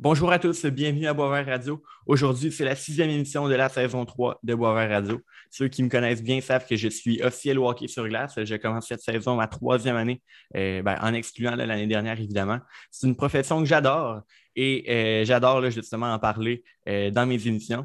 Bonjour à tous, bienvenue à Boisvert Radio. Aujourd'hui, c'est la sixième émission de la saison 3 de Boisvert Radio. Ceux qui me connaissent bien savent que je suis officiel hockey sur glace. J'ai commencé cette saison ma troisième année, euh, ben, en excluant l'année dernière, évidemment. C'est une profession que j'adore et euh, j'adore justement en parler euh, dans mes émissions.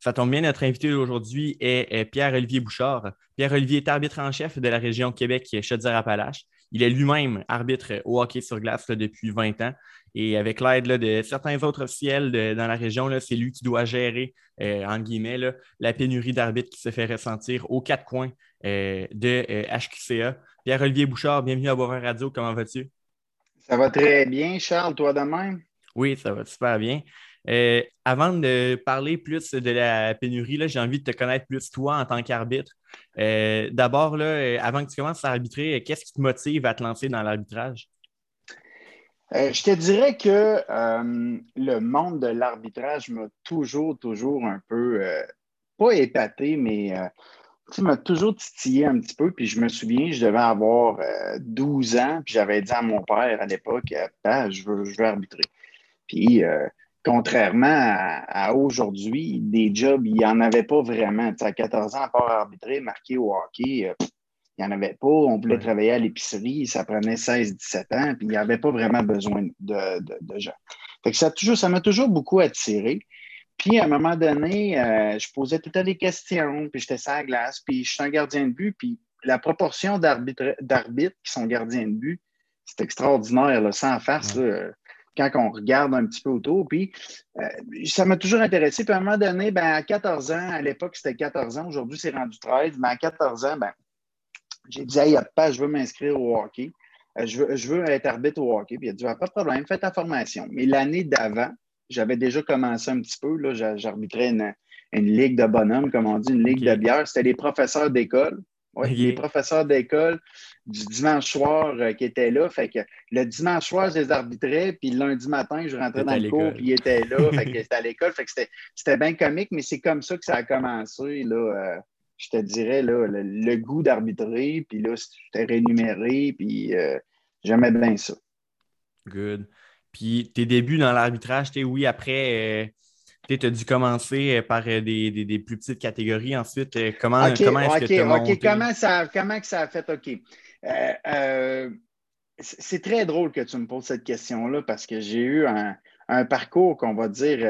Ça tombe bien, notre invité d'aujourd'hui est Pierre-Olivier Bouchard. Pierre-Olivier est arbitre en chef de la région Québec Chaudière-Appalaches. Il est lui-même arbitre au hockey sur glace depuis 20 ans. Et avec l'aide de certains autres officiels dans la région, c'est lui qui doit gérer, euh, en guillemets, la pénurie d'arbitres qui se fait ressentir aux quatre coins euh, de HQCA. Euh, Pierre-Olivier Bouchard, bienvenue à Boire Radio. Comment vas-tu? Ça va très bien, Charles, toi de même? Oui, ça va super bien. avant de parler plus de la pénurie, j'ai envie de te connaître plus toi en tant qu'arbitre. D'abord, avant que tu commences à arbitrer, qu'est-ce qui te motive à te lancer dans l'arbitrage? Euh, je te dirais que euh, le monde de l'arbitrage m'a toujours, toujours un peu, euh, pas épaté, mais m'a toujours titillé un petit peu. Puis je me souviens, je devais avoir 12 ans, puis j'avais dit à mon père à l'époque, je veux, je veux arbitrer. Puis contrairement à, aujourd'hui, des jobs, il n'y en avait pas vraiment. à 14 ans, à part arbitrer, marqué au hockey, il n'y en avait pas. On voulait travailler à l'épicerie, ça prenait 16-17 ans, puis il n'y avait pas vraiment besoin de, gens. ça, toujours, ça m'a toujours beaucoup attiré. Puis à un moment donné, euh, je posais tout à des questions, puis j'étais à la glace, puis je suis un gardien de but, puis la proportion d'arbitres qui sont gardiens de but, c'est extraordinaire, là, sans face, quand on regarde un petit peu autour. Puis euh, ça m'a toujours intéressé. Puis à un moment donné, ben, à 14 ans, à l'époque, c'était 14 ans, aujourd'hui, c'est rendu 13, mais à 14 ans, ben, j'ai dit, hey, pas, je veux m'inscrire au hockey. Euh, je, veux, je veux être arbitre au hockey. Puis il a dit, pas de problème, fais ta formation. Mais l'année d'avant, j'avais déjà commencé un petit peu. J'arbitrais une, une, ligue de bonhomme, comme on dit, une ligue de bière. C'était les professeurs d'école. Ouais, Les professeurs d'école du dimanche soir euh, qui étaient là. Fait que le dimanche soir, je les arbitrais, puis le lundi matin, je rentrais dans le cours, puis ils étaient là. fait que c'était à l'école. Fait que c'était bien comique, mais c'est comme ça que ça a commencé. Là, euh, je te dirais, là, le, goût d'arbitrer, puis là, c'était rémunéré, puis euh, j'aimais bien ça. Good. Puis tes débuts dans l'arbitrage, tu oui, après, euh, tu as dû commencer euh, par des, plus petites catégories. Ensuite, comment, comment est-ce que tu as monté? Comment, ça, comment que ça a fait? OK. c'est très drôle que tu me poses cette question-là parce que j'ai eu un, un parcours qu'on va dire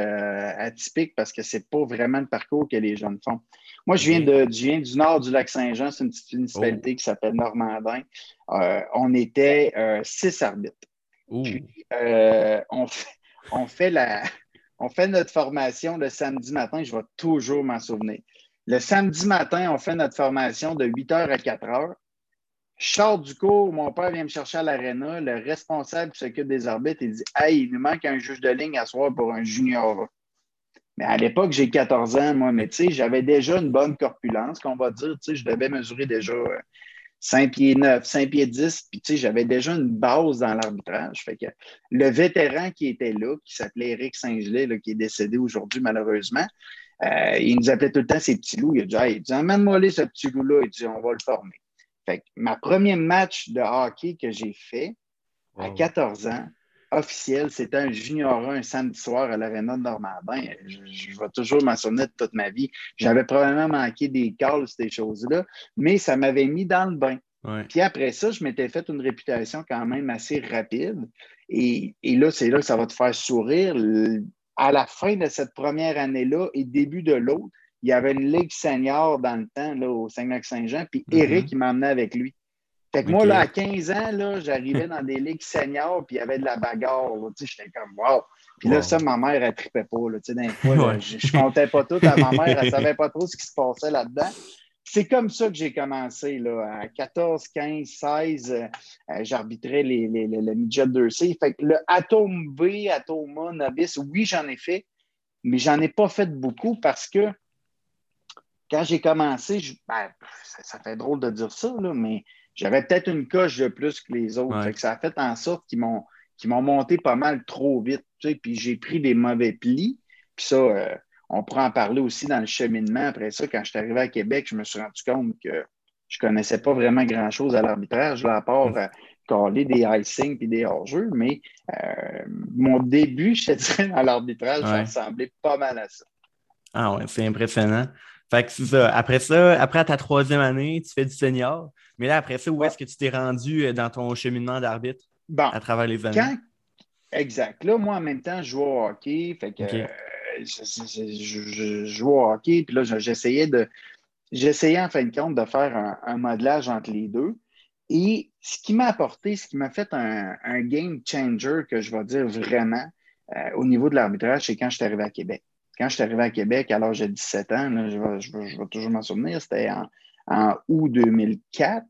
atypique parce que ce n'est pas vraiment le parcours que les jeunes font. Moi, je viens, de, du nord du lac Saint-Jean, c'est une petite municipalité oh. qui s'appelle Normandin. Euh, on était euh, six arbitres. Puis, euh, on, fait, la, on fait notre formation le samedi matin, je vais toujours m'en souvenir. Le samedi matin, on fait notre formation de 8 h à 4 h. Je sors du cours, mon père vient me chercher à l'aréna, le responsable qui s'occupe des arbitres, il dit Hey, il nous manque un juge de ligne à soir pour un junior. Mais à l'époque, j'ai 14 ans, moi, mais tu sais, j'avais déjà une bonne corpulence, qu'on va dire. Tu sais, je devais mesurer déjà 5 euh, pieds 9, 5 pieds 10, puis tu sais, j'avais déjà une base dans l'arbitrage. Fait que le vétéran qui était là, qui s'appelait Eric Saint-Gelais, qui est décédé aujourd'hui, malheureusement, euh, il nous appelait tout le temps ses petits loups. Il a dit, hey, il amène-moi ce petit loup-là. Il dit, on va le former. Fait que ma premier match de hockey que j'ai fait à 14 ans, officiel, c'était un junior un samedi soir à l'Arena de Normandin. Je, vais toujours m'en souvenir de toute ma vie. J'avais probablement manqué des calls, ces choses-là, mais ça m'avait mis dans le bain. Puis après ça, je m'étais fait une réputation quand même assez rapide. Et, là, c'est là que ça va te faire sourire. À la fin de cette première année-là et début de l'autre, il y avait une ligue senior dans le temps là, au Saint-Lac-Saint-Jean, puis mm-hmm. Eric, il m'emmenait avec lui. Fait que moi, là, à 15 ans, j'arrivais dans des ligues seniors, puis il y avait de la bagarre. J'étais comme, wow! Puis là, ça, ma mère, elle ne tripait pas. Là, d'un fois, je ne comptais pas tout à ma mère. Elle ne savait pas trop ce qui se passait là-dedans. C'est comme ça que j'ai commencé. Là, à 14, 15, 16, j'arbitrais les, les, le midget 2C. Fait que le Atome B, Atome A, Novice, oui, j'en ai fait, mais j'en ai pas fait beaucoup parce que quand j'ai commencé, ben, ça, ça, fait drôle de dire ça, là, mais j'avais peut-être une coche de plus que les autres. ça a fait en sorte qu'ils m'ont, m'ont monté pas mal trop vite. puis j'ai pris des mauvais plis. Puis ça, euh, on pourra en parler aussi dans le cheminement. Après ça, quand je suis arrivé à Québec, je me suis rendu compte que je ne connaissais pas vraiment grand-chose à l'arbitrage, à part euh, caler des icing et des hors-jeux, mais euh, mon début, je te dirais, dans l'arbitrage, ça ressemblait pas mal à ça. Ah ouais, c'est impressionnant. Fait que c'est ça. Après ça, après ta troisième année, tu fais du senior. Mais là, après ça, où est-ce que tu t'es rendu euh, dans ton cheminement d'arbitre à travers les années? Exact. Là, moi, en même temps, je jouais au hockey. Fait que euh, je, jouais au hockey. Puis là, j'essayais de. J'essayais en fin de compte de faire un, modelage entre les deux. Et ce qui m'a apporté, ce qui m'a fait un, game changer que je vais dire vraiment euh, au niveau de l'arbitrage, c'est quand je suis arrivé à Québec. Quand je suis arrivé à Québec à l'âge de 17 ans, je, vais, toujours m'en souvenir, c'était en, août 2004.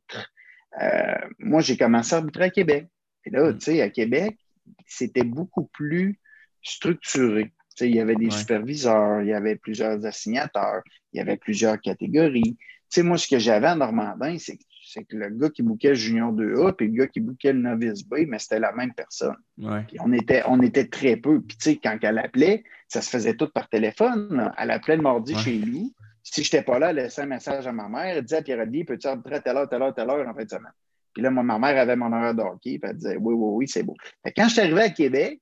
Euh, moi, j'ai commencé à arbitrer à Québec. Et là, mm. tu sais, à Québec, c'était beaucoup plus structuré. Tu sais, il y avait des superviseurs, il y avait plusieurs assignateurs, il y avait plusieurs catégories. Tu sais, moi, ce que j'avais en Normandin, c'est que c'est que le gars qui bouquait Junior 2A et le gars qui bouquait le Novice B, mais c'était la même personne. on était, on était très peu. Puis, tu sais, quand elle appelait, ça se faisait tout par téléphone. Elle appelait le mardi chez nous. Si je n'étais pas là, elle laissait un message à ma mère. Elle disait à Pierre-Adi, peux-tu arbitrer à telle heure, telle heure, telle heure en fin de semaine? Puis là, moi, ma mère avait mon horaire de hockey. Puis elle disait, oui, oui, oui, c'est beau. quand je suis arrivé à Québec,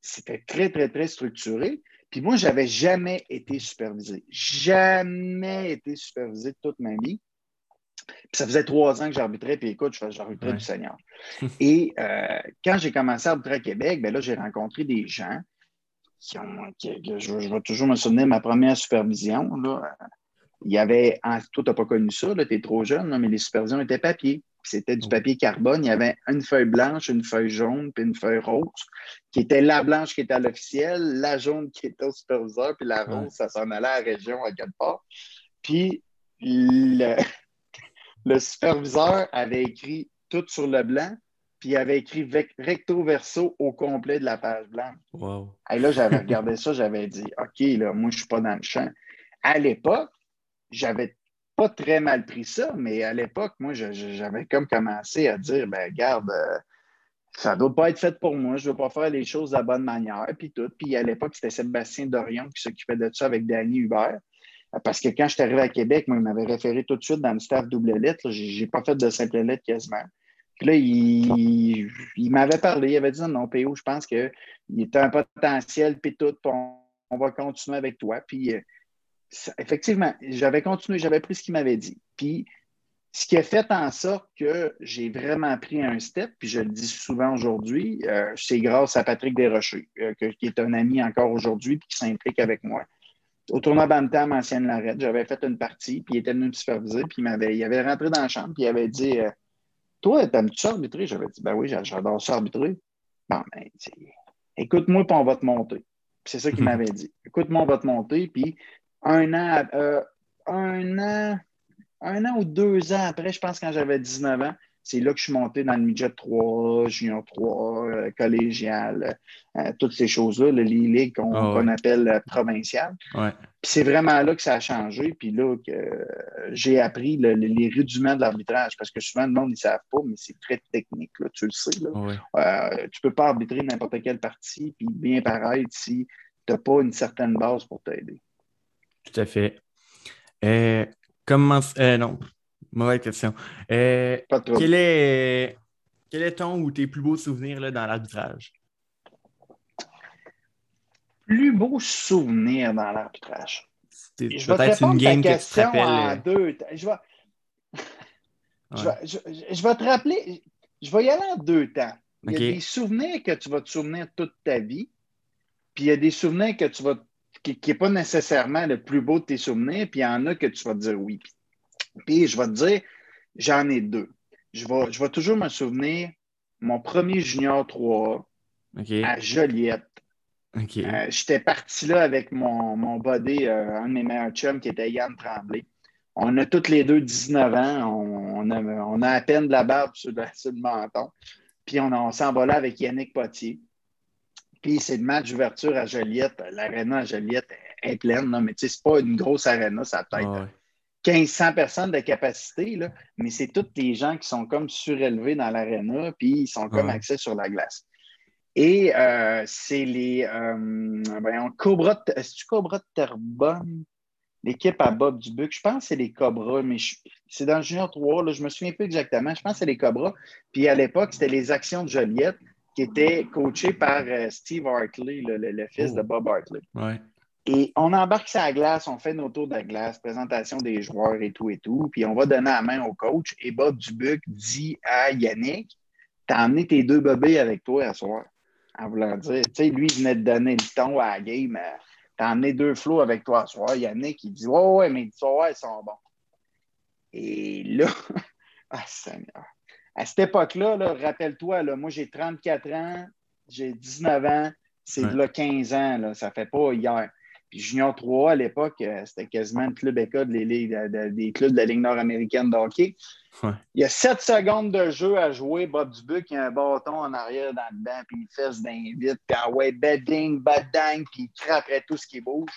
c'était très, très, très structuré. Puis moi, je n'avais jamais été supervisé. Jamais été supervisé toute ma vie. Puis ça faisait trois ans que j'arbitrais, puis écoute, j'arbitrais du Seigneur. Et euh, quand j'ai commencé à arbitrer à Québec, ben là, j'ai rencontré des gens qui ont. je, vais toujours me souvenir de ma première supervision. Là, il y avait. toi, tu n'as pas connu ça, tu es trop jeune, mais les supervisions étaient papier. C'était du papier carbone. Il y avait une feuille blanche, une feuille jaune, puis une feuille rose, qui était la blanche qui était à l'officiel, la jaune qui était au superviseur, puis la rose, ça s'en allait à la région à quelque part. Puis le, le superviseur avait écrit tout sur le blanc, puis il avait écrit recto verso au complet de la page blanche. Et là, j'avais regardé ça, j'avais dit OK, là, moi, je ne suis pas dans le champ. À l'époque, j'avais pas très mal pris ça, mais à l'époque, moi, j'avais comme commencé à dire ben, garde, euh, ça ne doit pas être fait pour moi, je ne dois pas faire les choses de la bonne manière, puis tout. Puis à l'époque, c'était Sébastien Dorion qui s'occupait de ça avec Danny Hubert. Parce que quand je suis arrivé à Québec, moi, il m'avait référé tout de suite dans le staff double lettre. Je n'ai pas fait de simple lettre quasiment. Puis là, il, m'avait parlé, il avait dit non, PO, je pense qu'il était un potentiel, puis tout, on, va continuer avec toi. Puis euh, effectivement, j'avais continué, j'avais pris ce qu'il m'avait dit. Puis ce qui a fait en sorte que j'ai vraiment pris un step, puis je le dis souvent aujourd'hui, euh, c'est grâce à Patrick Desrochers, euh, qui est un ami encore aujourd'hui, puis qui s'implique avec moi au tournoi Bantam, ancienne Larette, j'avais fait une partie, puis il était venu me superviser, puis il, m'avait, il avait rentré dans la chambre, puis il avait dit euh, Toi, t'aimes-tu arbitrer J'avais dit Ben oui, j'adore ça arbitrer. Bon, ben, écoute-moi, puis on va te monter. c'est ça qu'il m'avait dit. Écoute-moi, on va te monter, puis un an, euh, un an, un an ou deux ans après, je pense quand j'avais 19 ans, c'est là que je suis monté dans le midget 3, junior 3, euh, collégial, euh, toutes ces choses-là, le Lille qu'on ah appelle euh, provincial. Puis c'est vraiment là que ça a changé, puis là que j'ai appris les rudiments de l'arbitrage, parce que souvent le monde ne savent pas, mais c'est très technique, tu le sais. Là. tu ne peux pas arbitrer n'importe quelle partie, puis bien pareil si tu n'as pas une certaine base pour t'aider. Tout à fait. comment. non, Mauvaise question. Euh, quel, est, quel est ton ou tes plus beaux souvenirs là, dans l'arbitrage? Plus beau souvenir dans l'arbitrage. Peut-être une game que tu te rappelles. Deux... Je, vais... je, vais... te rappeler. Je vais y aller en deux temps. Il y a des souvenirs que tu vas te souvenir toute ta vie, puis il y a des souvenirs que tu vas qui n'est pas nécessairement le plus beau de tes souvenirs, puis il y en a que tu vas te dire oui. Puis je vais te dire, j'en ai deux. Je vais, je vais toujours me souvenir, mon premier junior 3 à Joliette. Euh, j'étais parti là avec mon, mon buddy, euh, un de mes meilleurs chums qui était Yann Tremblay. On a tous les deux 19 ans. On, a, on a, à peine de la barbe sur, le menton. Puis on, on s'envolait avec Yannick Potier. Puis c'est le match d'ouverture à Joliette. L'aréna à Joliette est, pleine, mais tu sais, c'est pas une grosse aréna, ça peut être 1500 personnes de capacité, là, mais c'est tous les gens qui sont comme surélevés dans l'aréna, puis ils sont comme axés sur la glace. Et euh, c'est les. Euh, Cobra. Est-ce que Cobra de Terrebonne? l'équipe à Bob Dubuc. Je pense que c'est les Cobras, mais c'est dans le Junior 3. Là, je me souviens plus exactement. Je pense que c'est les Cobras. Puis à l'époque, c'était les Actions de Joliette qui étaient coachées par euh, Steve Hartley, le, fils de oh. Bob Hartley. Et on embarque sa glace, on fait nos tours de glace, présentation des joueurs et tout et tout. Puis on va donner la main au coach. Et Bob Dubuc dit à Yannick T'as emmené tes deux bébés avec toi à soir. En voulant dire, tu sais, lui, il venait de donner le ton à la game. Euh, T'as emmené deux flots avec toi ce soir. Yannick, il dit Ouais, ouais, mais ils sont bons. Et là, ah, Seigneur. À cette époque-là, -là, rappelle toi moi, j'ai 34 ans, j'ai 19 ans, c'est de là 15 ans, là, ça fait pas hier. Puis Junior 3, à l'époque, euh, c'était quasiment le club école des, des clubs de la Ligue nord-américaine de hockey. Il y a 7 secondes de jeu à jouer. Bob Dubuc, il a un bâton en arrière dans le banc, puis il fesse d'un vite, puis ah ouais, bedding, bedding, puis il craquerait tout ce qui bouge.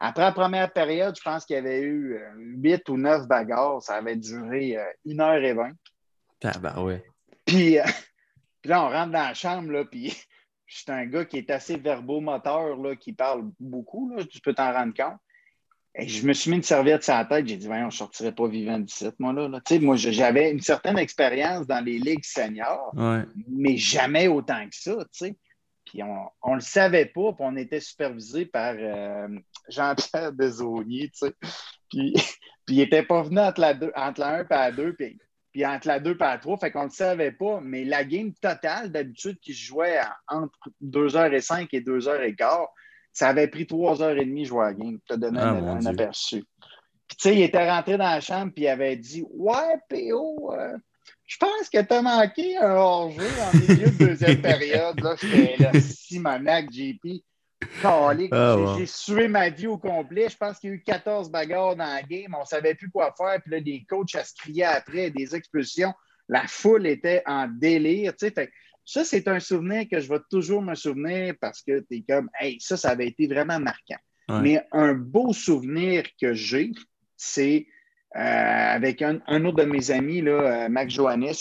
Après la première période, je pense qu'il y avait eu 8 euh, ou 9 bagarres. Ça avait duré 1h20. Euh, ah ben ouais. Puis, puis, là, on rentre dans la chambre, là, puis c'est un gars qui est assez verbomoteur, là, qui parle beaucoup, là, tu peux t'en rendre compte. Et je me suis mis une serviette sur la tête, j'ai dit, voyons, je ne sortirais pas vivant d'ici, moi, là. là. Moi, j'avais une certaine expérience dans les ligues seniors, mais jamais autant que ça, tu sais. Puis on ne le savait pas, puis on était supervisé par euh, Jean-Pierre Desauniers, tu sais. Puis, puis il n'était pas venu entre la, deux, entre la 1 et la 2, puis puis entre la 2 et la 3, fait qu'on ne le savait pas. Mais la game totale, d'habitude, qui se jouait entre 2h05 et 2h15, ça avait pris 3h30 jouer à la game. Tu as donné ah, un, aperçu. Puis, tu sais, il était rentré dans la chambre, puis il avait dit Ouais, PO, euh, je pense que tu as manqué un hors-jeu en milieu de deuxième période. Là, j'étais là, Simonac, JP. Ah, j'ai sué ma vie au complet. Je pense qu'il y a eu 14 bagarres dans la game. On ne savait plus quoi faire. Puis là, des coachs, à se crier après, des expulsions. La foule était en délire. ça, c'est un souvenir que je vais toujours me souvenir parce que tu es comme, hey, ça, ça avait été vraiment marquant. Mais un beau souvenir que j'ai, c'est euh, avec un, autre de mes amis, là, euh, Mac Johannes.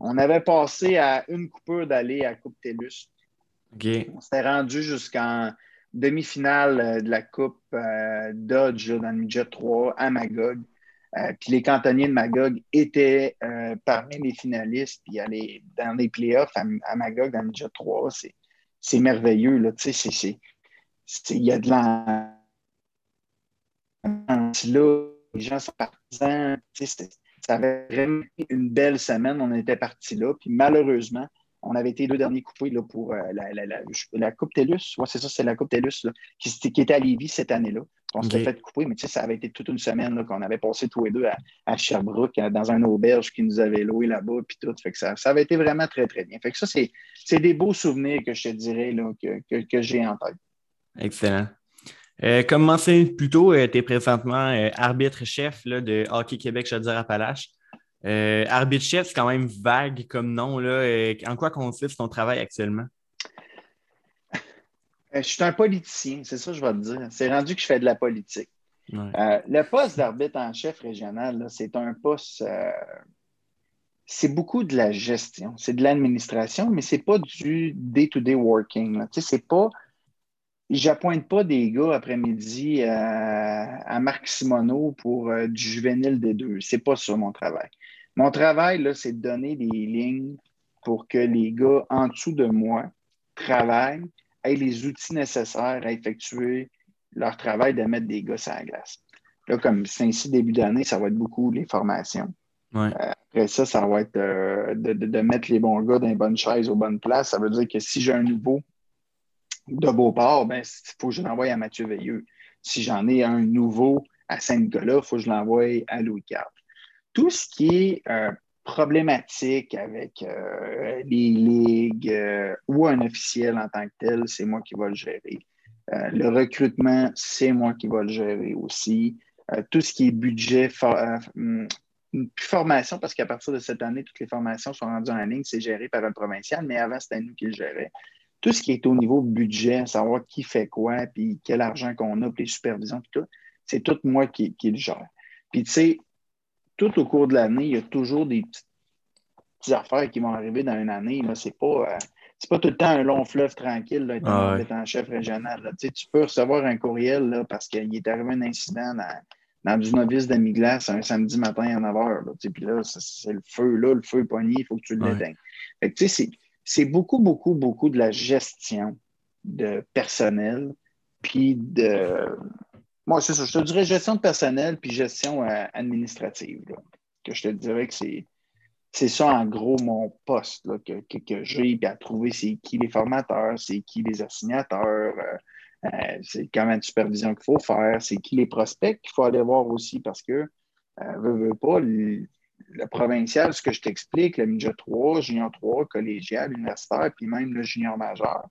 On avait passé à une coupure d'aller à Coupe On s'était rendu jusqu'en demi-finale euh, de la Coupe euh, Dodge dans le midget 3 à Magog. Euh, puis les cantonniers de Magog étaient parmi les finalistes. Puis aller dans les playoffs à, Magog dans le midget 3, c'est merveilleux. Là. Il y a de la. les gens sont partisans. Ça avait vraiment une belle semaine. On était partis là. Puis malheureusement, on avait été deux derniers coupés là, pour euh, la, Coupe TELUS. Oui, c'est ça, c'est la Coupe TELUS qui, était à Lévis cette année-là. On s'était fait couper, mais ça avait été toute une semaine qu'on avait passé tous les deux à, Sherbrooke, dans un auberge qui nous avait loué là-bas, puis tout. Fait que ça, ça avait été vraiment très, très bien. Fait que ça, c'est des beaux souvenirs que je te dirais là, que, j'ai en tête. Excellent. Euh, comme mentionné plus tôt, euh, tu es présentement arbitre-chef de Hockey Québec Chaudière-Appalaches. Euh, arbitre chef, c'est quand même vague comme nom. Là. Euh, en quoi consiste ton travail actuellement? Euh, je suis un politicien, c'est ça que je vais te dire. C'est rendu que je fais de la politique. le poste d'arbitre en chef régional, c'est un poste. c'est beaucoup de la gestion, c'est de l'administration, mais c'est pas du day-to-day working. C'est pas. J'appointe pas des gars après-midi à, Marc Simoneau pour du juvénile des deux. C'est pas ça mon travail. Mon travail, c'est de donner des lignes pour que les gars en dessous de moi travaillent, aient les outils nécessaires à effectuer leur travail de mettre des gars à la glace. Là, comme c'est ainsi début d'année, ça va être beaucoup les formations. Euh, après ça, ça va être euh, de, mettre les bons gars dans les bonnes chaises aux bonnes places. Ça veut dire que si j'ai un nouveau de Beauport, ben, il faut que je l'envoie à Mathieu Veilleux. Si j'en ai un nouveau à Saint-Nicolas, il faut que je l'envoie à Louis IV tout ce qui est euh, problématique avec euh, les ligues euh, ou un officiel en tant que tel, c'est moi qui vais le gérer. le recrutement, c'est moi qui vais le gérer aussi. tout ce qui est budget, hum, formation, parce qu'à partir de cette année, toutes les formations sont rendues en ligne, c'est géré par un provincial, mais avant, c'était nous qui le gérait. Tout ce qui est au niveau budget, savoir qui fait quoi, puis quel argent qu'on a, puis les supervisions, tout, c'est tout moi qui, qui le gère. Puis, tu sais, tout au cours de l'année, il y a toujours des petites, affaires qui vont arriver dans une année. Ce n'est pas, c'est pas tout le temps un long fleuve tranquille d'être ah en chef régional. Tu, peux recevoir un courriel là, parce qu'il est arrivé un incident dans, dans du novice demi-glace un samedi matin à 9 h. Puis là, c'est le feu, là, le feu est poigné, il faut que tu l'éteignes. c'est beaucoup, beaucoup, beaucoup de la gestion de personnel, puis de. Moi, c'est ça, je te dirais gestion de personnel, puis gestion euh, administrative. que je te dirais que c'est c'est ça, en gros, mon poste que, que, j'ai, à trouver c'est qui les formateurs, c'est qui les assignateurs, euh, euh, c'est combien de supervision qu'il faut faire, c'est qui les prospects qu'il faut aller voir aussi parce que, euh, veut, pas, le, provincial, ce que je t'explique, le Ninja 3, Junior 3, collégial, universitaire, puis même le Junior majeur,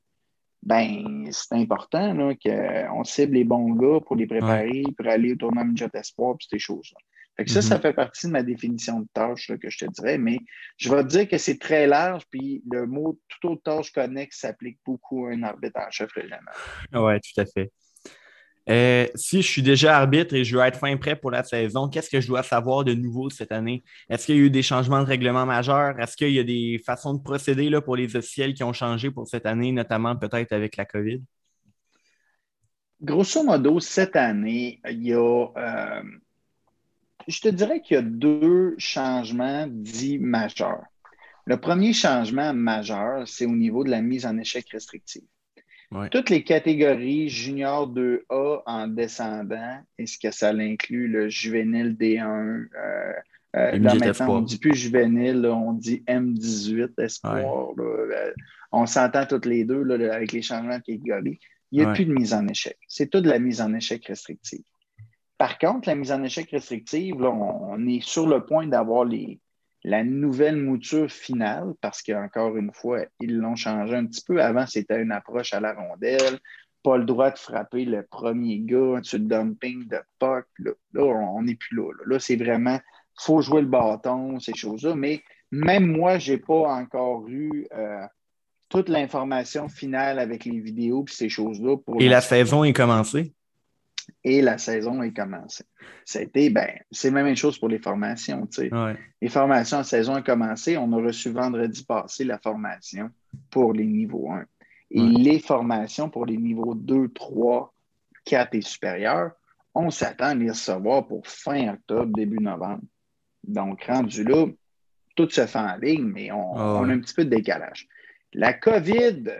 ben c'est important qu'on cible les bons gars pour les préparer, pour aller au tournoi Ninja Espoir, puis ces choses-là ça, ça mhm. fait partie de ma définition de tâche que je te dirais, mais je vais te dire que c'est très large, puis le mot tout autre tâche connexe s'applique beaucoup à un arbitre en chef régional. Oui, tout à fait. Euh, si je suis déjà arbitre et je veux être fin prêt pour la saison, qu'est-ce que je dois savoir de nouveau cette année? Est-ce qu'il y a eu des changements de règlement majeurs? Est-ce qu'il y a des façons de procéder là, pour les officiels qui ont changé pour cette année, notamment peut-être avec la COVID? Grosso modo, cette année, il y a euh, je te dirais qu'il y a deux changements dits majeurs. Le premier changement majeur, c'est au niveau de la mise en échec restrictive. Toutes les catégories junior 2A en descendant, est-ce que ça inclut le juvénile D1? Euh, euh, là, maintenant, on ne dit plus juvénile, on dit M18 espoir. Euh, on s'entend toutes les deux avec les changements de catégorie. Il n'y a plus de mise en échec. C'est toute la mise en échec restrictive. Par contre, la mise en échec restrictive, on, est sur le point d'avoir la nouvelle mouture finale parce qu'encore une fois, ils l'ont changé un petit peu. Avant, c'était une approche à la rondelle, pas le droit de frapper le premier gars le dumping de puck. Là, on n'est plus là. Là, c'est vraiment, il faut jouer le bâton, ces choses-là. Mais même moi, je n'ai pas encore eu euh, toute l'information finale avec les vidéos et ces choses-là. Et la saison est commencée? Et la saison est commencée. Ça a été, ben, c'est la même chose pour les formations. Les formations en saison ont commencé. On a reçu vendredi passé la formation pour les niveaux 1. Et les formations pour les niveaux 2, 3, 4 et supérieurs, on s'attend à les recevoir pour fin octobre, début novembre. Donc, rendu là, tout se fait en ligne, mais on, ah on a un petit peu de décalage. La COVID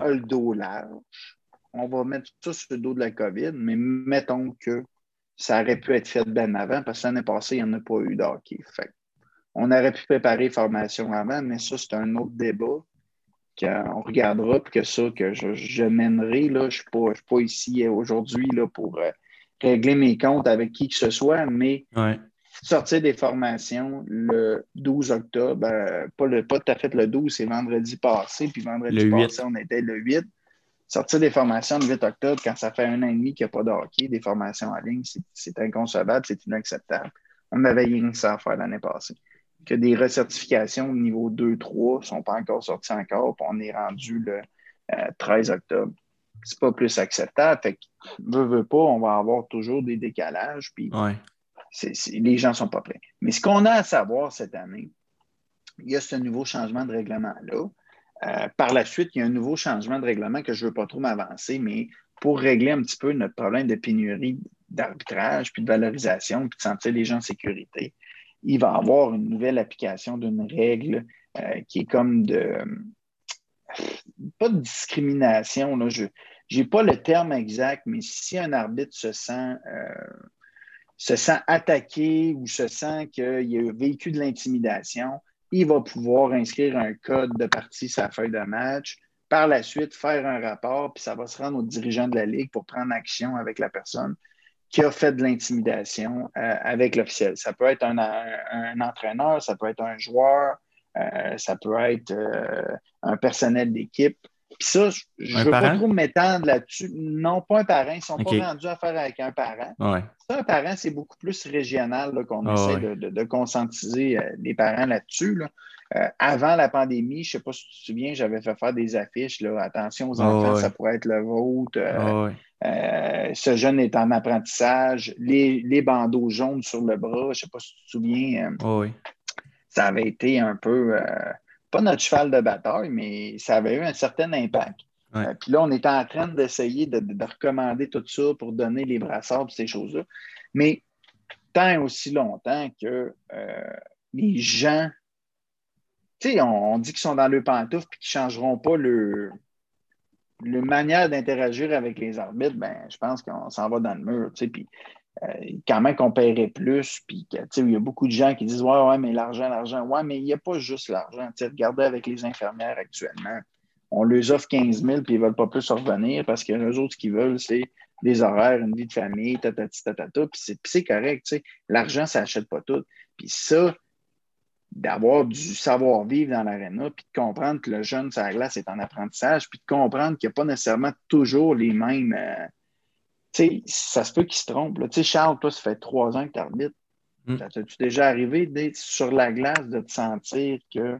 a le dos large on va mettre ça sur le dos de la COVID, mais mettons que ça aurait pu être fait bien avant, parce que l'année passée, il n'y en a pas eu d'hockey. on aurait pu préparer formation avant, mais ça, c'est un autre débat qu'on regardera, puis que ça, que je, mènerai. Là, je ne suis, pas ici aujourd'hui pour euh, régler mes comptes avec qui que ce soit, mais sortir des formations le 12 octobre, euh, pas, le, pas tout à fait le 12, c'est vendredi passé, puis vendredi passé, on était le 8 sortir des formations le 8 octobre quand ça fait un an et demi qu'il n'y a pas de hockey, des formations en ligne, c'est inconcevable, c'est inacceptable. On avait rien que ça à faire l'année passée. Que des recertifications au niveau 2-3 ne sont pas encore sorties encore, puis on est rendu le 13 euh, octobre. C'est pas plus acceptable. Fait que, veut, veut pas, on va avoir toujours des décalages, puis les gens ne sont pas prêts. Mais ce qu'on a à savoir cette année, il y a ce nouveau changement de règlement-là. Euh, par la suite, il y a un nouveau changement de règlement que je ne veux pas trop m'avancer, mais pour régler un petit peu notre problème de pénurie d'arbitrage, puis de valorisation, puis de sentir les gens en sécurité, il va y avoir une nouvelle application d'une règle euh, qui est comme de. Pas de discrimination, là, je n'ai pas le terme exact, mais si un arbitre se sent, euh, se sent attaqué ou se sent qu'il a vécu de l'intimidation, il va pouvoir inscrire un code de partie la feuille de match. Par la suite, faire un rapport, puis ça va se rendre au dirigeant de la Ligue pour prendre action avec la personne qui a fait de l'intimidation euh, avec l'officiel. Ça peut être un, entraîneur, ça peut être un joueur, euh, ça peut être euh, un personnel d'équipe. Puis ça, je ne veux pas trop m'étendre là-dessus. Non, pas un parent. Ils ne sont pas rendus à faire avec un parent. un parent, c'est beaucoup plus régional qu'on essaie de, conscientiser euh, les parents là-dessus. Euh, avant la pandémie, je ne sais pas si tu te souviens, j'avais fait faire des affiches. Là, attention aux enfants, ça pourrait être le vôtre. Euh, ce jeune est en apprentissage. Les, les, bandeaux jaunes sur le bras, je ne sais pas si tu te souviens. ça avait été un peu pas notre cheval de bataille, mais ça avait eu un certain impact. Euh, puis là, on est en train d'essayer de, recommander tout ça pour donner les brassards et ces choses-là. Mais tant aussi longtemps que euh, les gens, tu sais, on, dit qu'ils sont dans le pantoufle et qu'ils ne changeront pas le, le manière d'interagir avec les arbitres, ben, je pense qu'on s'en va dans le mur. Puis, quand même qu'on paierait plus, puis il y a beaucoup de gens qui disent Ouais, ouais, mais l'argent, l'argent. Ouais, mais il n'y a pas juste l'argent. Regardez avec les infirmières actuellement. On leur offre 15 000 puis ils ne veulent pas plus revenir parce que les autres, ce qu'ils veulent, c'est des horaires, une vie de famille, tatati. Puis c'est correct. L'argent, ça n'achète pas tout. Puis ça, d'avoir du savoir-vivre dans l'aréna, puis de comprendre que le jeune sur la glace est en apprentissage, puis de comprendre qu'il n'y a pas nécessairement toujours les mêmes. Euh, sais, ça se peut qu'il se trompe. Tu sais, Charles, toi, ça fait trois ans que tu arbitres. Mm. T'as-tu déjà arrivé d'être sur la glace, de te sentir que,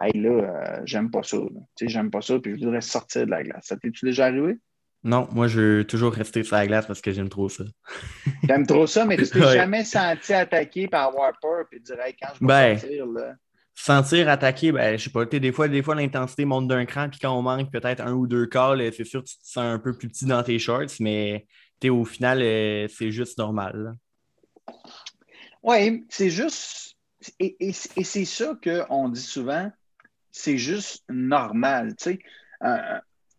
hey, là, euh, j'aime pas ça. Tu sais, j'aime pas ça, puis je voudrais sortir de la glace. Ça t'es-tu déjà arrivé? Non, moi, je veux toujours rester sur la glace parce que j'aime trop ça. J'aime trop ça, mais tu t'es jamais senti attaqué par avoir peur et dire hey, quand je vais ben, sortir, là. Sentir attaqué, ben, je sais pas, des fois, des fois l'intensité monte d'un cran, puis quand on manque peut-être un ou deux calls, c'est sûr que tu te sens un peu plus petit dans tes shorts, mais au final, euh, c'est juste normal. Oui, c'est juste. Et, et, c'est ça qu'on dit souvent, c'est juste normal. Tu sais,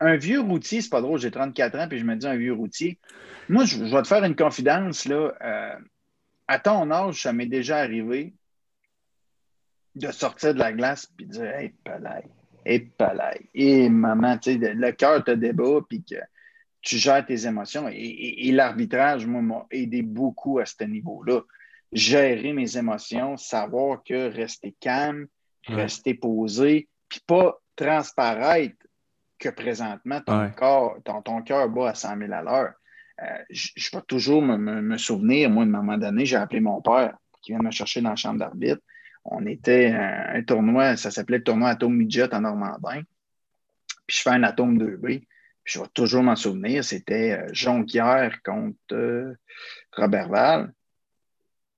un vieux routier, c'est pas drôle, j'ai 34 ans, puis je me dis un vieux routier. Moi, je, vais te faire une confidence, là. Euh, à ton âge, ça m'est déjà arrivé de sortir de la glace puis de dire Hey, palais, hey, palais, et maman, tu sais, le cœur te débat, puis que tu gères tes émotions. Et, l'arbitrage, moi, m'a aidé beaucoup à ce niveau-là. Gérer mes émotions, savoir que rester calme, rester posé, puis pas transparaître que présentement, ton, corps, ton, cœur bat à 100 000 à l'heure. Euh, je, vais toujours me, souvenir, moi, de un moment donné, j'ai appelé mon père qui vient me chercher dans la chambre d'arbitre. On était un, un tournoi, ça s'appelait le tournoi Atome Midget en Normandin. Puis je fais un Atome 2B. Je vais toujours m'en souvenir, c'était euh, Jonquière contre euh, Robert Val.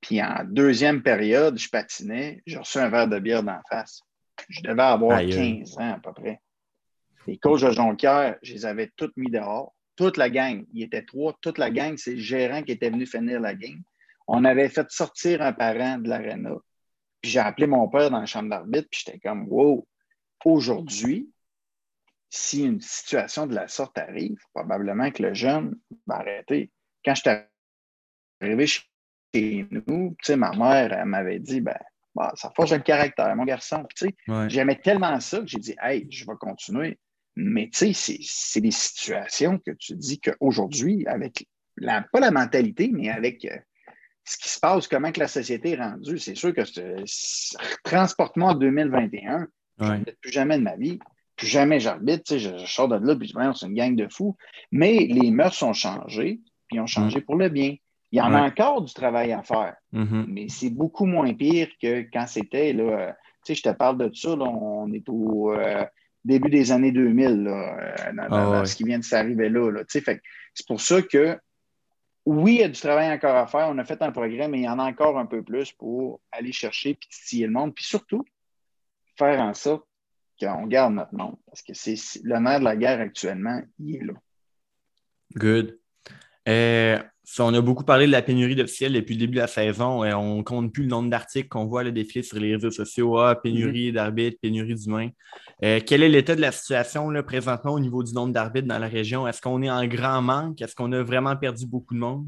Puis en deuxième période, je patinais, j'ai reçu un verre de bière d'en face. Je devais avoir 15 ans à peu près. Les coachs de Jonquière, je les avais tous mis dehors. Toute la gang, il y était trois, toute la gang, c'est le gérant qui était venu finir la game. On avait fait sortir un parent de l'aréna. Puis j'ai appelé mon père dans la chambre d'arbitre, puis j'étais comme, wow, aujourd'hui, si une situation de la sorte arrive, probablement que le jeune va arrêter. Quand je suis arrivé chez nous, tu sais, ma mère, elle m'avait dit, ben, bah, ça forge le caractère, mon garçon. Tu sais, J'aimais tellement ça que j'ai dit, hey, je vais continuer. Mais tu sais, c'est des situations que tu dis qu'aujourd'hui, avec la, pas la mentalité, mais avec euh, ce qui se passe, comment que la société est rendue, c'est sûr que transporte-moi en 2021, je ne plus jamais de ma vie, plus jamais j'arbitre, je, je sors de là, puis c'est une gang de fous. Mais les mœurs ont changé, puis ont changé mm. pour le bien. Il y en a encore du travail à faire, mm-hmm. mais c'est beaucoup moins pire que quand c'était, là, euh, tu sais, je te parle de ça, là, on est au, euh, début des années 2000, là, dans, ah ce qui vient de s'arriver là. là c'est pour ça que, oui, il y a du travail encore à faire. On a fait un progrès, mais il y en a encore un peu plus pour aller chercher et titiller le monde. Puis surtout, faire en sorte qu'on garde notre monde. Parce que c'est le nerf de la guerre actuellement, il est là. Good. Euh, on a beaucoup parlé de la pénurie d'officiels depuis le début de la saison. Et on ne compte plus le nombre d'articles qu'on voit le défiler sur les réseaux sociaux. Ah, pénurie mm-hmm. d'arbitres, pénurie d'humains. Euh, quel est l'état de la situation là, présentement au niveau du nombre d'arbitres dans la région? Est-ce qu'on est en grand manque? Est-ce qu'on a vraiment perdu beaucoup de monde?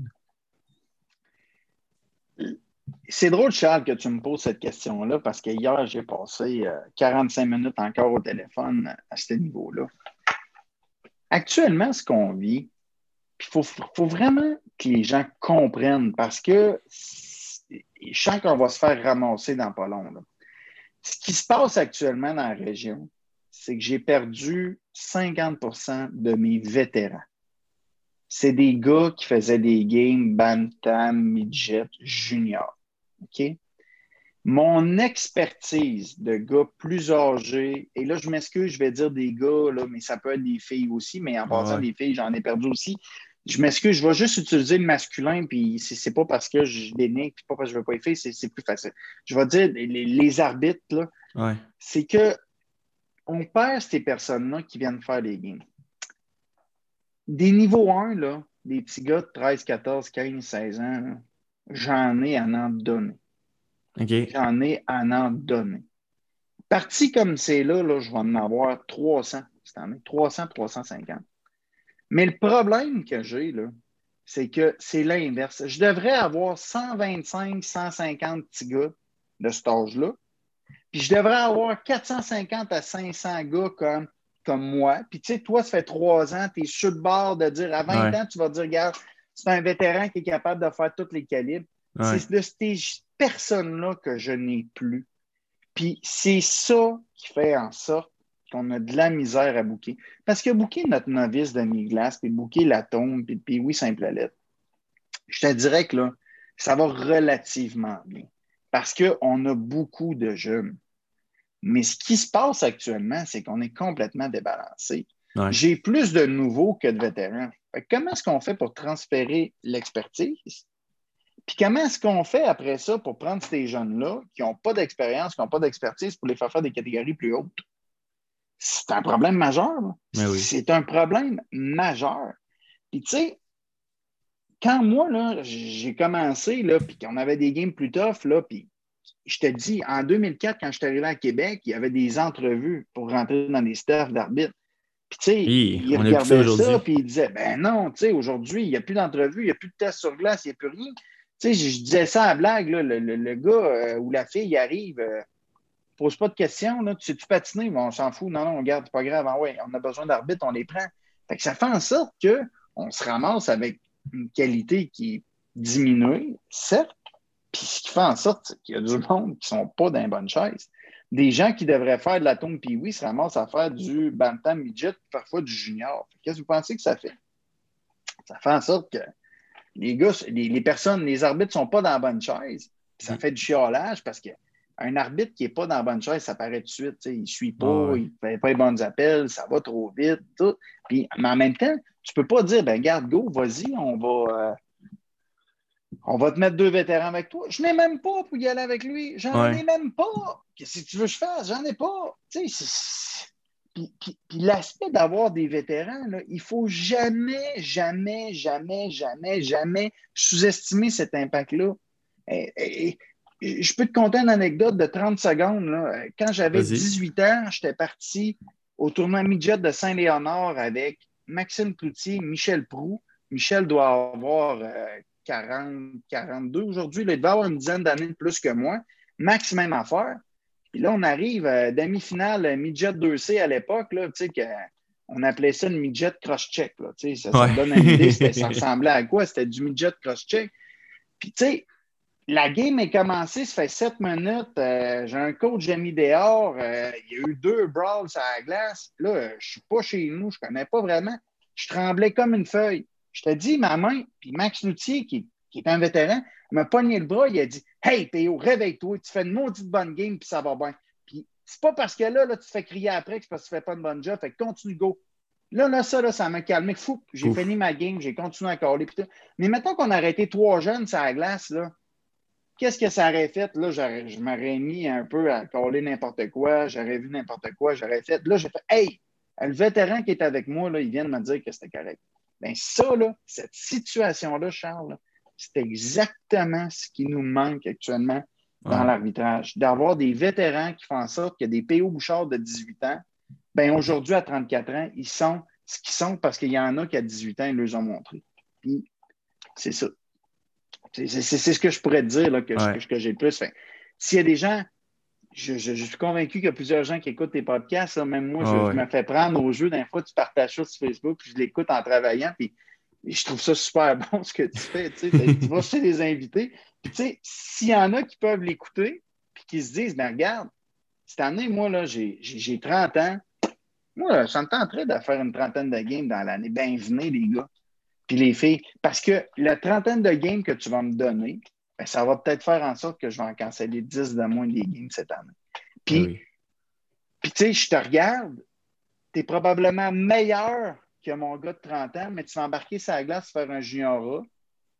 C'est drôle, Charles, que tu me poses cette question-là parce que hier, j'ai passé 45 euh, minutes encore au téléphone à ce niveau-là. Actuellement, ce qu'on vit, il faut, vraiment que les gens comprennent parce que chacun va se faire ramasser dans pas long. Ce qui se passe actuellement dans la région, c'est que j'ai perdu 50% de mes vétérans. C'est des gars qui faisaient des games Bantam, Midget, Junior. OK? Mon expertise de gars plus âgés, et là, je m'excuse, je vais dire des gars, là, mais ça peut être des filles aussi, mais en passant des filles, j'en ai perdu aussi. Je m'excuse, je vais juste utiliser le masculin, puis c'est pas parce que je dénigre, puis pas parce que je veux pas les filles, c'est plus facile. Je vais dire les, arbitres, là, c'est que on perd ces personnes-là qui viennent faire les games. Des niveaux 1, là, des petits gars de 13, 14, 15, 16 ans, j'en ai à en donner. J'en ai à en donner. Parti comme c'est là, là, je vais en avoir 300 cette année. 300, 350. Mais le problème que j'ai, là, c'est que c'est l'inverse. Je devrais avoir 125, 150 petits gars de cet âge-là. Puis je devrais avoir 450 à 500 gars comme, comme moi. Puis tu sais, toi, ça fait trois ans, tu es sur le bord de dire à 20 ans, tu vas dire, regarde, c'est un vétéran qui est capable de faire tous les calibres. C'est de ces personnes-là que je n'ai plus. Puis c'est ça qui fait en sorte qu'on a de la misère à bouquer. Parce que bouquer notre novice de mi-glace, puis bouquer la tombe, puis, puis oui, simple lettre, je te dirais que là, ça va relativement bien. Parce qu'on a beaucoup de jeunes. Mais ce qui se passe actuellement, c'est qu'on est complètement débalancé. J'ai plus de nouveaux que de vétérans. comment est-ce qu'on fait pour transférer l'expertise? Puis comment est-ce qu'on fait après ça pour prendre ces jeunes-là qui n'ont pas d'expérience, qui n'ont pas d'expertise pour les faire faire des catégories plus hautes? C'est un problème majeur. C'est un problème majeur. Puis tu sais, quand moi, là, j'ai commencé, là, puis qu'on avait des games plus tough, là, puis je te dis, en 2004, quand je suis arrivé à Québec, il y avait des entrevues pour rentrer dans les staffs d'arbitre. Puis, tu sais, il regardait ça, puis il disait, ben non, tu sais, aujourd'hui, il n'y a plus d'entrevues, il n'y a plus de tests sur glace, il n'y a plus rien. Tu sais, je, disais ça à blague, là, le, gars euh, ou la fille arrive, euh, pose pas de questions, là, tu sais-tu patiner? on s'en fout, non, non, regarde, c'est pas grave, ah ouais, on a besoin d'arbitre, on les prend. Fait que ça fait en sorte qu'on se ramasse avec une qualité qui est diminuée, certes, puis ce qui fait en sorte qu'il y a du monde qui ne sont pas dans les bonnes chaises. Des gens qui devraient faire de la tombe puis oui se ramassent à faire du bantam midget, parfois du junior. Qu'est-ce que vous pensez que ça fait? Ça fait en sorte que les gars, les, personnes, les arbitres ne sont pas dans la bonne chaise. Ça mm. fait du chiolage parce qu'un arbitre qui n'est pas dans la bonne chaise, ça paraît tout de suite. Il ne suit pas, il ne fait pas les bons appels, ça va trop vite. Tout. Puis, mais en même temps, tu ne peux pas dire, ben garde, go, vas-y, on va, euh, on va te mettre deux vétérans avec toi. Je n'ai même pas pour y aller avec lui. J'en ai même pas. Qu'est-ce que tu veux que je fasse? J'en ai pas. Puis, l'aspect d'avoir des vétérans, là, il ne faut jamais, jamais, jamais, jamais, jamais sous-estimer cet impact-là. je peux te conter une anecdote de 30 secondes. Quand j'avais 18 ans, j'étais parti au tournoi midget de Saint-Léonard avec Maxime Cloutier, Michel Prou. Michel doit avoir euh, 40, 42 aujourd'hui. Il devait avoir une dizaine d'années de plus que moi. Max, même affaire. Puis là, on arrive à demi-finale euh, midget 2C à l'époque, tu sais, on appelait ça une midget cross-check. Ça, ça donne une idée, ça ressemblait à quoi? C'était du midget cross-check. Puis, tu sais, la game est commencée, ça fait sept minutes. Euh, j'ai un coach j'ai mis dehors. Euh, il y a eu deux brawls à la glace. Là, je ne suis pas chez nous, je ne connais pas vraiment. Je tremblais comme une feuille. Je te dis, ma main, puis Max Loutier, qui, est un vétéran, m'a pogné le bras, il a dit Hey, Théo, réveille-toi, tu fais une maudite bonne game, puis ça va bien. Puis c'est pas parce que là, là, tu fais crier après que c'est parce que tu fais pas une bonne job, fait que continue, go. Là, là, ça, là, ça m'a calmé. Fou, j'ai fini ma game, j'ai continué à caler. Mais maintenant qu'on a arrêté trois jeunes sur la glace, là, qu'est-ce que ça aurait fait? Là, je m'aurais mis un peu à caler n'importe quoi, j'aurais vu n'importe quoi, j'aurais fait. Là, j'ai fait Hey, le vétéran qui est avec moi, là, il vient de me dire que c'était correct. Bien, ça, là, cette situation-là, Charles, c'est exactement ce qui nous manque actuellement dans l'arbitrage. D'avoir des vétérans qui font en sorte que des PO Bouchard de 18 ans, bien, aujourd'hui, à 34 ans, ils sont ce qu'ils sont parce qu'il y en a qui, à 18 ans, ils les ont montré. Puis, c'est ça. C'est ce que je pourrais te dire là, que, que j'ai le plus. S'il y a des gens je, suis convaincu qu'il y a plusieurs gens qui écoutent tes podcasts. Même moi, je, me fais prendre au jeu. D'un fois, tu partages ça sur Facebook, puis je l'écoute en travaillant. Puis je trouve ça super bon ce que tu fais. Tu, vas chez les invités. Puis tu sais, s'il y en a qui peuvent l'écouter, puis qui se disent, mais regarde, cette année, moi, là, j'ai 30 ans. Moi, ça me tenterait de faire une trentaine de games dans l'année. Ben, venez, les gars. Puis les filles. Parce que la trentaine de games que tu vas me donner, ben, ça va peut-être faire en sorte que je vais en canceller 10 de moins des games cette année. Puis, puis tu sais, je te regarde, tu es probablement meilleur que mon gars de 30 ans, mais tu vas embarquer sa glace faire un junior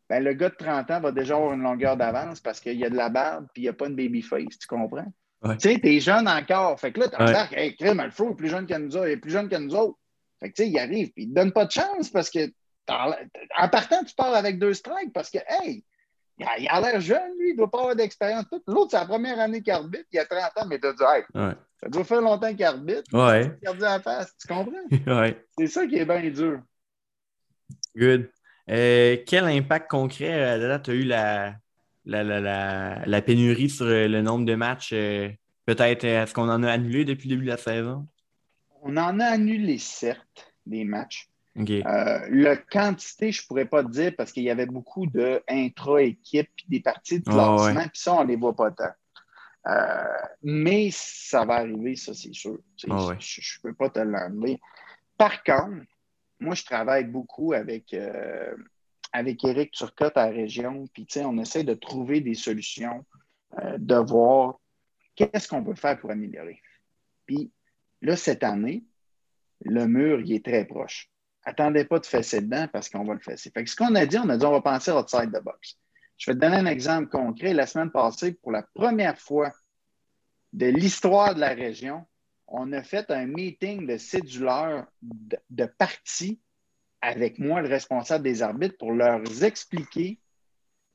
Ben, le gars de 30 ans va déjà avoir une longueur d'avance parce qu'il y a de la barbe puis il n'y a pas une baby face, tu comprends? Tu sais, t'es jeune encore. Fait que là, t'embarques, ouais. hey, crème, est plus jeune que nous autres, il est plus jeune que nous autres. Fait que tu sais, il arrive, puis il te donne pas de chance parce que en partant, tu pars avec deux strikes parce que, hey, il a l'air jeune, lui, il ne doit pas avoir d'expérience. L'autre, c'est la première année qu'il arbitre, il a 30 ans, mais tu as dit, hey, ça doit faire longtemps qu'il arbitre. Ouais. Il a en face, tu comprends? ouais. C'est ça qui est bien dur. Good. Euh, quel impact concret, là, tu as eu la, la, la, la, pénurie sur le nombre de matchs? Euh, peut-être, euh, est-ce qu'on en a annulé depuis le début de la saison? On en a annulé, certes, des matchs. Okay. Euh, la quantité, je ne pourrais pas te dire parce qu'il y avait beaucoup de intra-équipes et des parties de classement, oh, ouais. puis ça, on ne les voit pas tant. Euh, mais ça va arriver, ça, c'est sûr. Oh, ouais. Je ne peux pas te l'enlever. Par contre, moi, je travaille beaucoup avec, euh, avec Eric Turcotte à la région, puis on essaie de trouver des solutions, de voir qu'est-ce qu'on peut faire pour améliorer. Puis là, cette année, le mur, il est très proche attendez pas de fesser dedans parce qu'on va le fesser. Ce qu'on a dit, on a dit on va penser outside the box. Je vais te donner un exemple concret. La semaine passée, pour la première fois de l'histoire de la région, on a fait un meeting de céduleurs de, de partis avec moi, le responsable des arbitres, pour leur expliquer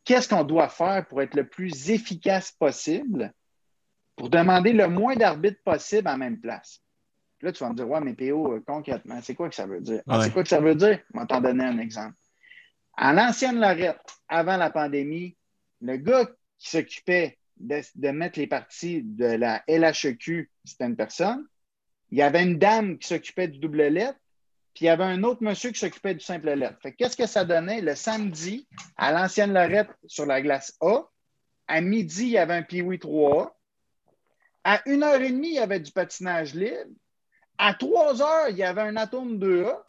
qu'est-ce qu'on doit faire pour être le plus efficace possible, pour demander le moins d'arbitres possible en même place. Là, tu vas me dire, ouais, mais PO, concrètement, c'est quoi que ça veut dire? Ah, Ouais. c'est quoi que ça veut dire? Je vais t'en donner un exemple. À l'ancienne Lorette, avant la pandémie, le gars qui s'occupait de, de mettre les parties de la LHEQ, c'était une personne. Il y avait une dame qui s'occupait du double lettre, puis il y avait un autre monsieur qui s'occupait du simple lettre. Qu'est-ce que ça donnait? Le samedi, à l'ancienne Lorette, sur la glace A, à midi, il y avait un Piwi 3A. À une heure et demie, il y avait du patinage libre. À 3 heures, il y avait un atome 2A.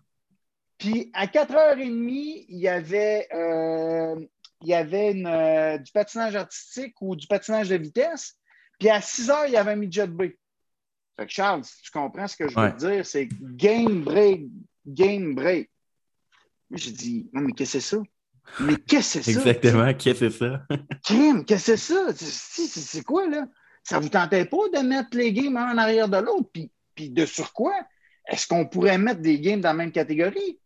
Puis à 4h30, il y avait, euh, il y avait une, euh, du patinage artistique ou du patinage de vitesse. Puis à 6 heures, il y avait un midget B. Fait que Charles, si tu comprends ce que je veux Ouais. te dire, c'est game break, game break. J'ai dit, non, mais qu'est-ce que c'est ça? Mais qu'est-ce que c'est ça? Exactement. Qu'est-ce que c'est ça? Crime, qu'est-ce que c'est ça? C'est quoi, là? Ça vous tentait pas de mettre les games un en arrière de l'autre? Puis, puis de sur quoi? Est-ce qu'on pourrait mettre des games dans la même catégorie?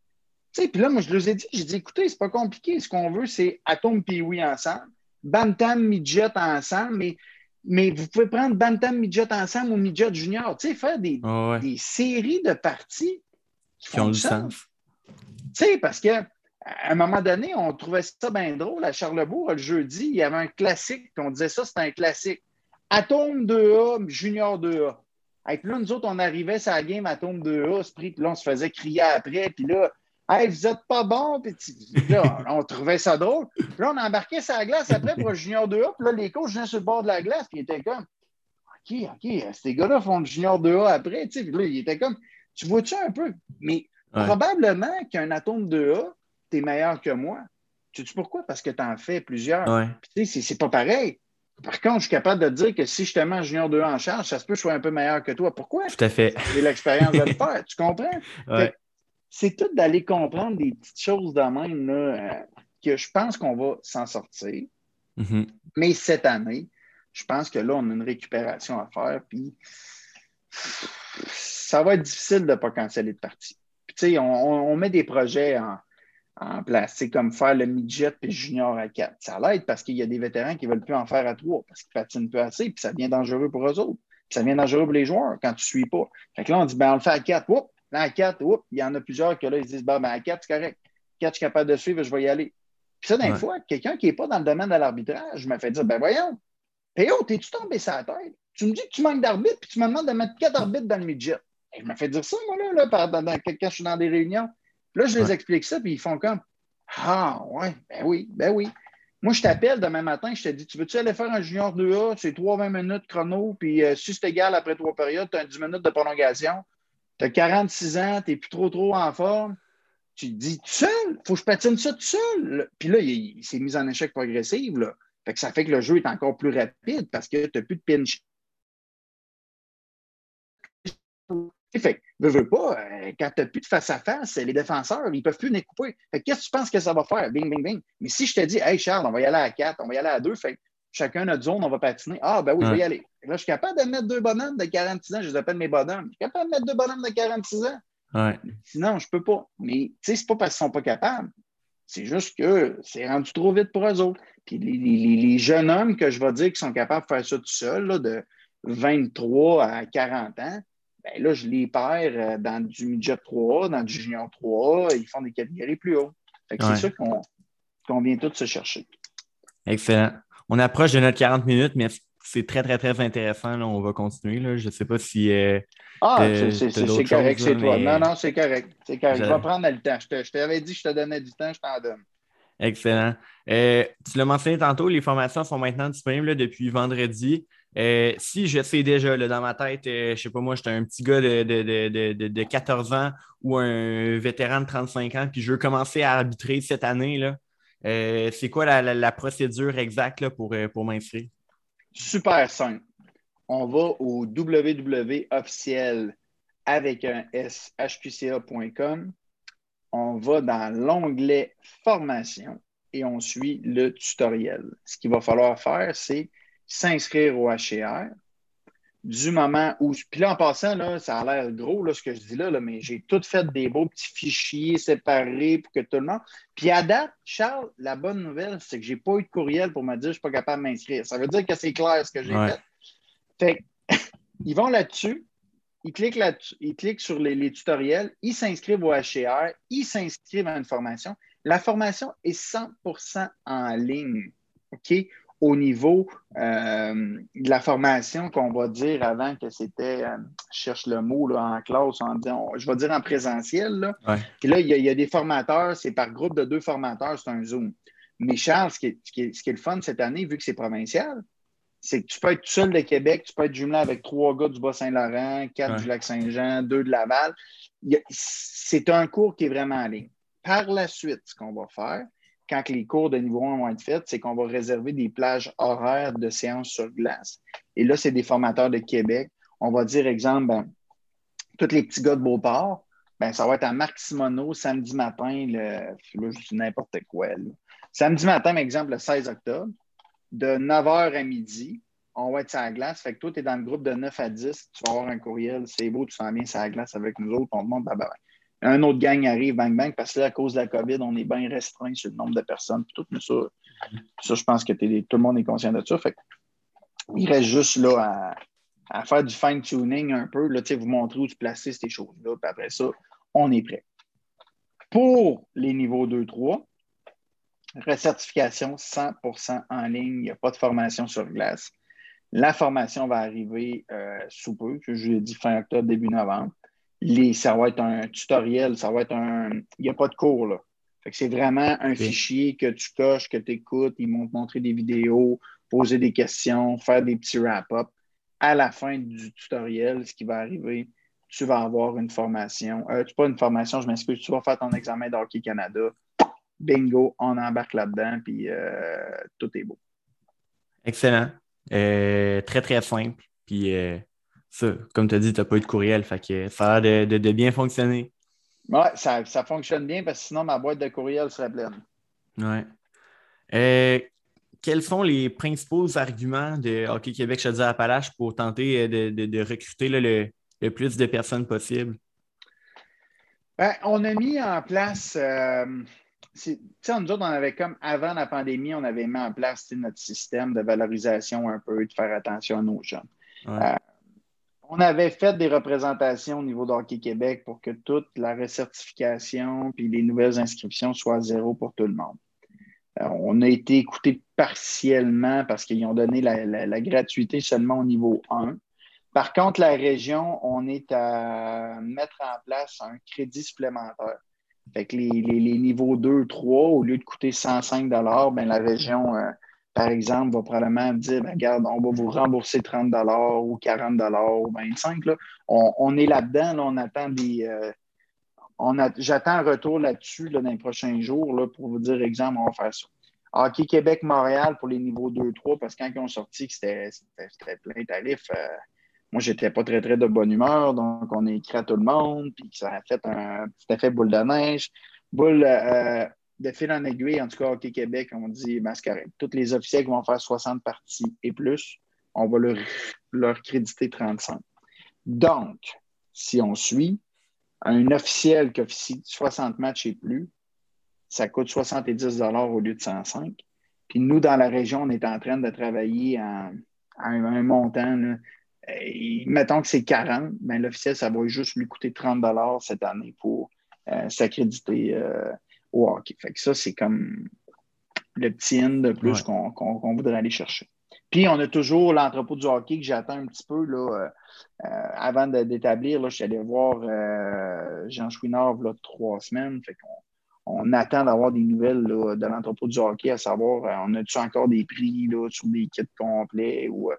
Puis là, moi, je leur ai dit, j'ai dit, écoutez, c'est pas compliqué. Ce qu'on veut, c'est Atom puis oui ensemble, Bantam Midget ensemble, mais, mais vous pouvez prendre Bantam Midget ensemble ou Midget Junior. Tu sais, faire des, ouais. des séries de parties qui, Qui ont du sens. tu sais, parce que à un moment donné, on trouvait ça bien drôle. À Charlebourg, le jeudi, il y avait un classique, puis on disait ça, c'était un classique. Atome 2A, Junior 2A. Puis là, nous autres, on arrivait sur la game Atome 2A, Esprit, puis là, on se faisait crier après, puis là, hey, vous êtes pas bon, puis là, on trouvait ça drôle. Puis là, on embarquait sur la glace après pour le Junior 2A, puis là, les coachs venaient sur le bord de la glace, puis ils étaient comme, OK, OK, ces gars-là font le Junior 2A après, tu sais, puis là, ils étaient comme, tu vois-tu un peu? Mais Ouais. probablement qu'un atome 2A, t'es meilleur que moi. Tu sais pourquoi? Parce que tu en fais plusieurs. Ouais. Puis, tu sais, c'est pas pareil. Par contre, je suis capable de te dire que si je te mets un junior 2 en charge, ça se peut que je sois un peu meilleur que toi. Pourquoi? Tout à fait. J'ai l'expérience de le faire. Tu comprends? Ouais. C'est tout d'aller comprendre des petites choses de même là, euh, que je pense qu'on va s'en sortir. Mhm. Mais cette année, je pense que là, on a une récupération à faire. Puis ça va être difficile de ne pas canceller de partie. Puis, tu sais, on, on- on met des projets en, en place. C'est comme faire le midget puis junior à 4. Ça l'aide parce qu'il y a des vétérans qui ne veulent plus en faire à 3 parce qu'ils patinent plus assez, puis ça devient dangereux pour eux autres. Puis ça devient dangereux pour les joueurs quand tu ne suis pas. Fait que là, on dit, ben, on le fait à 4. Oups, là, à 4, oups, il y en a plusieurs que là, ils se disent, ben, ben, à 4, c'est correct. 4, je suis capable de suivre, je vais y aller. Puis ça, des Ouais. fois, quelqu'un qui n'est pas dans le domaine de l'arbitrage me fait dire, ben, voyons, P.O., t'es-tu tombé sur la tête? Tu me dis que tu manques d'arbitres, puis tu me demandes de mettre quatre arbitres dans le midget. Et je me fais dire ça, moi, là, là par- dans, dans- quand je suis dans des réunions. Là, je les explique ça, puis ils font comme Ah, ouais, ben oui, ben oui. Moi, je t'appelle demain matin, je te dis Tu veux-tu aller faire un junior 2A C'est 3-20 minutes chrono, puis euh, si c'est égal après trois périodes, tu as 10 minutes de prolongation. Tu as 46 ans, tu n'es plus trop, trop en forme. Tu te dis tout seul, faut que je patine ça tout seul. Puis là, il, il s'est mis en échec progressif. Là. Fait que ça fait que le jeu est encore plus rapide parce que tu n'as plus de pinch. Fait que, veux, veux pas, euh, quand tu n'as plus de face-à-face, les défenseurs, ils ne peuvent plus les couper. Qu'est-ce que tu penses que ça va faire? Bing, bing, bing. Mais si je te dis, hey Charles, on va y aller à 4, on va y aller à 2, fait chacun notre zone, on va patiner. Ah, ben oui, je vais y aller. Là, je suis capable de mettre deux bonhommes de 46 ans, je les appelle mes bonhommes. Je suis capable de mettre deux bonhommes de 46 ans. Sinon, je ne peux pas. Mais tu sais, c'est pas parce qu'ils ne sont pas capables. C'est juste que c'est rendu trop vite pour eux autres. Puis les, jeunes hommes que je vais dire qui sont capables de faire ça tout seuls, de 23 à 40 ans, ben là, je les perds euh, dans du midget 3, dans du junior 3, ils font des catégories plus hautes. C'est ça qu'on vient tous se chercher. Excellent. On approche de notre 40 minutes, mais c'est très, très, très intéressant. On va continuer. Là. Je ne sais pas si. Euh, ah, c'est correct, c'est toi. Non, non, c'est correct. C'est correct. Je... vais prendre le temps. Je t'avais dit que je te donnais du temps, je t'en donne. Excellent. Euh, tu l'as mentionné tantôt, les formations sont maintenant disponibles depuis vendredi. Euh, si je sais déjà dans ma tête, je ne sais pas moi, j'étais un petit gars de, de, 14 ans ou un vétéran de 35 ans, puis je veux commencer à arbitrer cette année, là, c'est quoi la, procédure exacte pour, pour m'inscrire? Super simple. On va au www.officiel avec un shqca.com. On va dans l'onglet Formation et on suit le tutoriel. Ce qu'il va falloir faire, c'est s'inscrire au HCR du moment où. Puis là, en passant, là, ça a l'air gros là, ce que je dis là, mais j'ai tout fait des beaux petits fichiers séparés pour que tout le monde. Puis à date, Charles, la bonne nouvelle, c'est que je n'ai pas eu de courriel pour me dire que je ne suis pas capable de m'inscrire. Ça veut dire que c'est clair ce que j'ai fait. Fait ils vont là-dessus, ils cliquent là-dessus, ils cliquent sur les, les tutoriels, ils s'inscrivent au HCR, ils s'inscrivent à une formation. La formation est 100% en ligne. OK? Au niveau euh, de la formation qu'on va dire avant que c'était, euh, je cherche le mot là, en classe, en je vais dire en présentiel. Là. Puis là, il y, a, des formateurs, c'est par groupe de deux formateurs, c'est un Zoom. Mais Charles, ce qui, est, ce, qui est, le fun cette année, vu que c'est provincial, c'est que tu peux être tout seul de Québec, tu peux être jumelé avec trois gars du Bas-Saint-Laurent, quatre du Lac-Saint-Jean, deux de Laval. C'est un cours qui est vraiment en ligne. Par la suite, ce qu'on va faire, quand les cours de niveau 1 vont être faits, c'est qu'on va réserver des plages horaires de séances sur glace. Et là, c'est des formateurs de Québec. On va dire, exemple, ben, tous les petits gars de Beauport, ben, ça va être à Marc Simoneau samedi matin, le, je dis n'importe quoi. Samedi matin, exemple, le 16 octobre, de 9h à midi, on va être sur la glace. Fait que toi, tu es dans le groupe de 9 à 10, tu vas avoir un courriel, c'est beau, tu sens bien sur la glace avec nous autres, on te montre, bah, un autre gang arrive, bang, bang, parce que là, à cause de la COVID, on est bien restreint sur le nombre de personnes. Tout, mais ça, ça, je pense que tout le monde est conscient de ça. Fait il reste juste là à, faire du fine-tuning un peu, là, vous montrer où tu placer ces choses-là, puis après ça, on est prêt. Pour les niveaux 2-3, recertification 100% en ligne, il n'y a pas de formation sur glace. La formation va arriver euh, sous peu, je l'ai dit fin octobre, début novembre ça va être un tutoriel, ça va être un. Il n'y a pas de cours, là. c'est vraiment un fichier que tu coches, que tu écoutes, ils vont te montrer des vidéos, poser des questions, faire des petits wrap-up. À la fin du tutoriel, ce qui va arriver, tu vas avoir une formation. Euh, tu pas une formation, je m'excuse, tu vas faire ton examen d'Hockey Canada. Bingo, on embarque là-dedans, puis euh, tout est beau. Excellent. Euh, très, très simple. Puis comme tu as dit, tu n'as pas eu de courriel, fait que ça a l'air de, bien fonctionner. Oui, ça, fonctionne bien parce que sinon ma boîte de courriel serait pleine. Oui. Euh, quels sont les principaux arguments de Hockey Québec Chaudière-Appalaches pour tenter euh, de, recruter le, plus de personnes possible? Ben, on a mis en place, euh, tu sais, nous autres, on avait comme avant la pandémie, on avait mis en place notre système de valorisation un peu, de faire attention à nos jeunes. On avait fait des représentations au niveau d'Hockey Québec pour que toute la recertification puis les nouvelles inscriptions soient zéro pour tout le monde. Euh, on a été écouté partiellement parce qu'ils ont donné la, gratuité seulement au niveau 1. Par contre, la région, on est à mettre en place un crédit supplémentaire. Fait les, niveaux 2, 3, au lieu de coûter 105 ben, la région euh, par exemple, va probablement dire ben, regarde, on va vous rembourser 30 ou 40 ou 25 On, est là-dedans, on attend des. Euh, j'attends un retour là-dessus dans les prochains jours là, pour vous dire, exemple, on va faire ça. Hockey Québec-Montréal pour les niveaux 2-3, parce que quand ils ont sorti c'était plein tarif, euh, moi, j'étais pas très, très de bonne humeur. Donc, on écrit à tout le monde, puis ça a fait un petit effet boule de neige. Boule, euh, de fil en aiguille, en tout cas, Hockey Québec, on dit, ben, c'est Tous les officiels qui vont faire 60 parties et plus, on va leur, leur créditer 35. Donc, si on suit, un officiel qui officie 60 matchs et plus, ça coûte 70 au lieu de 105. Puis nous, dans la région, on est en train de travailler à, un, montant. mettons que c'est 40, mais l'officiel, ça va juste lui coûter 30 cette année pour euh, s'accréditer euh, au hockey. Fait que ça, c'est comme le petit in de plus qu'on voudrait aller chercher. Puis on a toujours l'entrepôt du hockey que j'attends un petit peu là, euh, avant d'établir. Je suis allé voir Jean Chouinard là, trois semaines. Fait qu'on on attend d'avoir des nouvelles de l'entrepôt du hockey, à savoir, on a-tu encore des prix là, sur des kits complets ou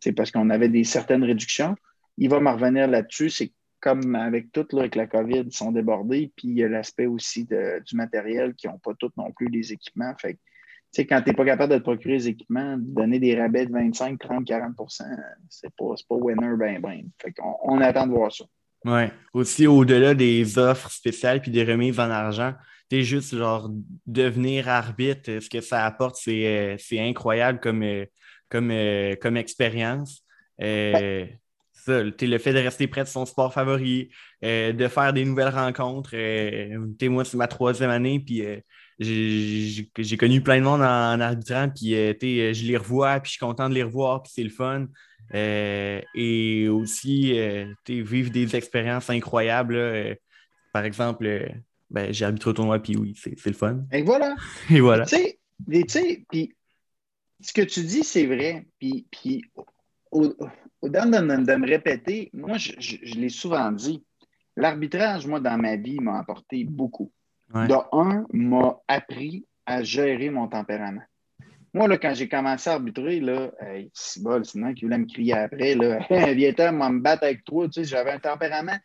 c'est parce qu'on avait des certaines réductions. Il va me revenir là-dessus. C'est comme avec tout, là, avec la COVID, ils sont débordés. Puis il y a l'aspect aussi du matériel qui n'ont pas tous non plus les équipements. Fait que, quand tu n'es pas capable de te procurer les équipements, donner des rabais de 25, 30, 40% c'est pas, pas winner ben ben. Fait qu'on on attend de voir ça. Oui. Aussi, au-delà des offres spéciales puis des remises en argent, tu juste genre devenir arbitre, ce que ça apporte, c'est euh, incroyable comme, euh, comme, euh, comme expérience. Euh, le fait de rester près de son sport favori, euh, de faire des nouvelles rencontres. moi, c'est ma troisième année, puis j'ai connu plein de monde en, arbitrant, puis je les revois, puis je suis content de les revoir, puis c'est le fun. et aussi, vivre des expériences incroyables. par exemple, ben, j'ai arbitré au tournoi, puis oui, c'est le fun. Et voilà. Et voilà. Tu sais, puis ce que tu dis, c'est vrai. Puis, puis au, au de, me répéter, moi, je, l'ai souvent dit, l'arbitrage, moi, dans ma vie, m'a apporté beaucoup. De un, m'a appris à gérer mon tempérament. Moi, là, quand j'ai commencé à arbitrer, là, c'est bol, sinon qui voulait me crier après, là, viens moi me battre avec toi, tu sais, j'avais un tempérament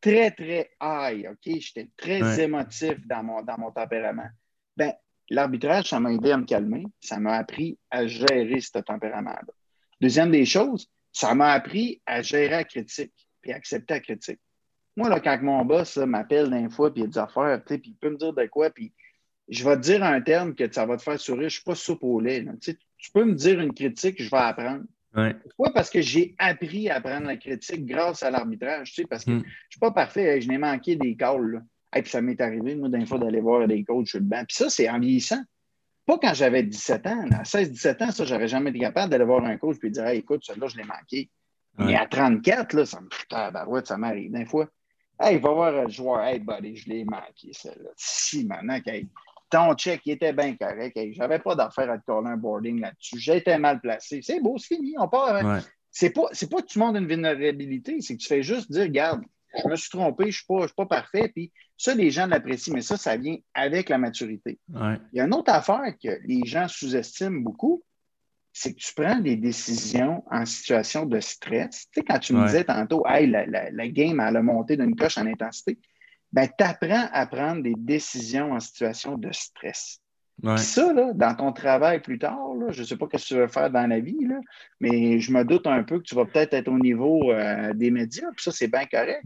très, très high, OK? J'étais très émotif dans mon, dans mon tempérament. Ben, l'arbitrage, ça m'a aidé à me calmer. Ça m'a appris à gérer ce tempérament-là. Deuxième des choses, ça m'a appris à gérer la critique puis accepter la critique. Moi, là, quand mon boss m'appelle d'un fois puis il a des affaires, puis il peut me dire de quoi, puis je vais te dire un terme que ça va te faire sourire. Je ne suis pas soupe au lait. Tu peux me dire une critique, je vais apprendre. Pourquoi? Parce que j'ai appris à prendre la critique grâce à l'arbitrage, tu sais, parce que hmm. je ne suis pas parfait, je n'ai manqué des calls. Et puis ça m'est arrivé, moi, d'un fois, d'aller voir des coachs sur le banc. Puis ça, c'est en vieillissant. Pas quand j'avais 17 ans. À 16-17 ans, ça, j'aurais jamais été capable d'aller voir un coach et dire écoute, celui-là, je l'ai manqué. Mais à 34, là, ça me ouais, ça m'arrive. D'un fois, hey, va voir le joueur, hey, buddy, je l'ai manqué, celle-là. Si, maintenant, ton check il était bien correct. J'avais pas d'affaire à te coller un boarding là-dessus. J'étais mal placé. C'est beau, c'est fini. On part. Hein. C'est pas, pas que tu montres une vulnérabilité, c'est que tu fais juste dire, regarde, je me suis trompé, je ne suis, pas parfait. Puis ça, les gens l'apprécient, mais ça, ça vient avec la maturité. Il y a une autre affaire que les gens sous-estiment beaucoup, c'est que tu prends des décisions en situation de stress. Tu sais, quand tu me disais tantôt, hey, la, la, game, elle a monté d'une coche en intensité, ben, tu apprends à prendre des décisions en situation de stress. Ça, dans ton travail plus tard, je ne sais pas ce que tu veux faire dans la vie, mais je me doute un peu que tu vas peut-être être au niveau euh, des médias, puis ça, c'est bien correct.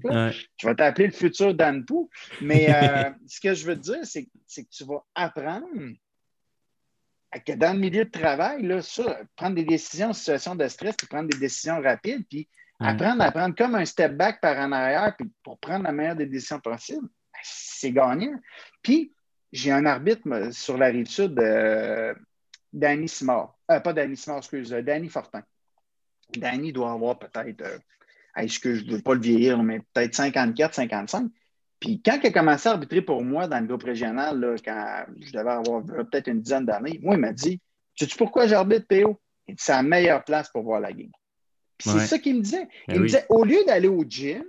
Tu vas t'appeler le futur Dan Pou. Mais euh, ce que je veux te dire, c'est, que tu vas apprendre que dans le milieu de travail, là, prendre des décisions en situation de stress, puis prendre des décisions rapides, puis apprendre à prendre comme un step back par en arrière, puis pour prendre la meilleure des décisions possibles, ben, c'est gagnant. Puis, j'ai un arbitre sur la rive sud, euh, Danny Simard. Euh, pas Danny Simard, excuse, euh, Danny Fortin. Danny doit avoir peut-être, euh, que je ne veux pas le vieillir, mais peut-être 54, 55. Puis quand il a commencé à arbitrer pour moi dans le groupe régional, là, quand je devais avoir peut-être une dizaine d'années, moi, il m'a dit Sais-tu pourquoi j'arbitre PO Il dit C'est la meilleure place pour voir la game. Puis c'est ça qu'il me disait. Ben il me disait Au lieu d'aller au gym,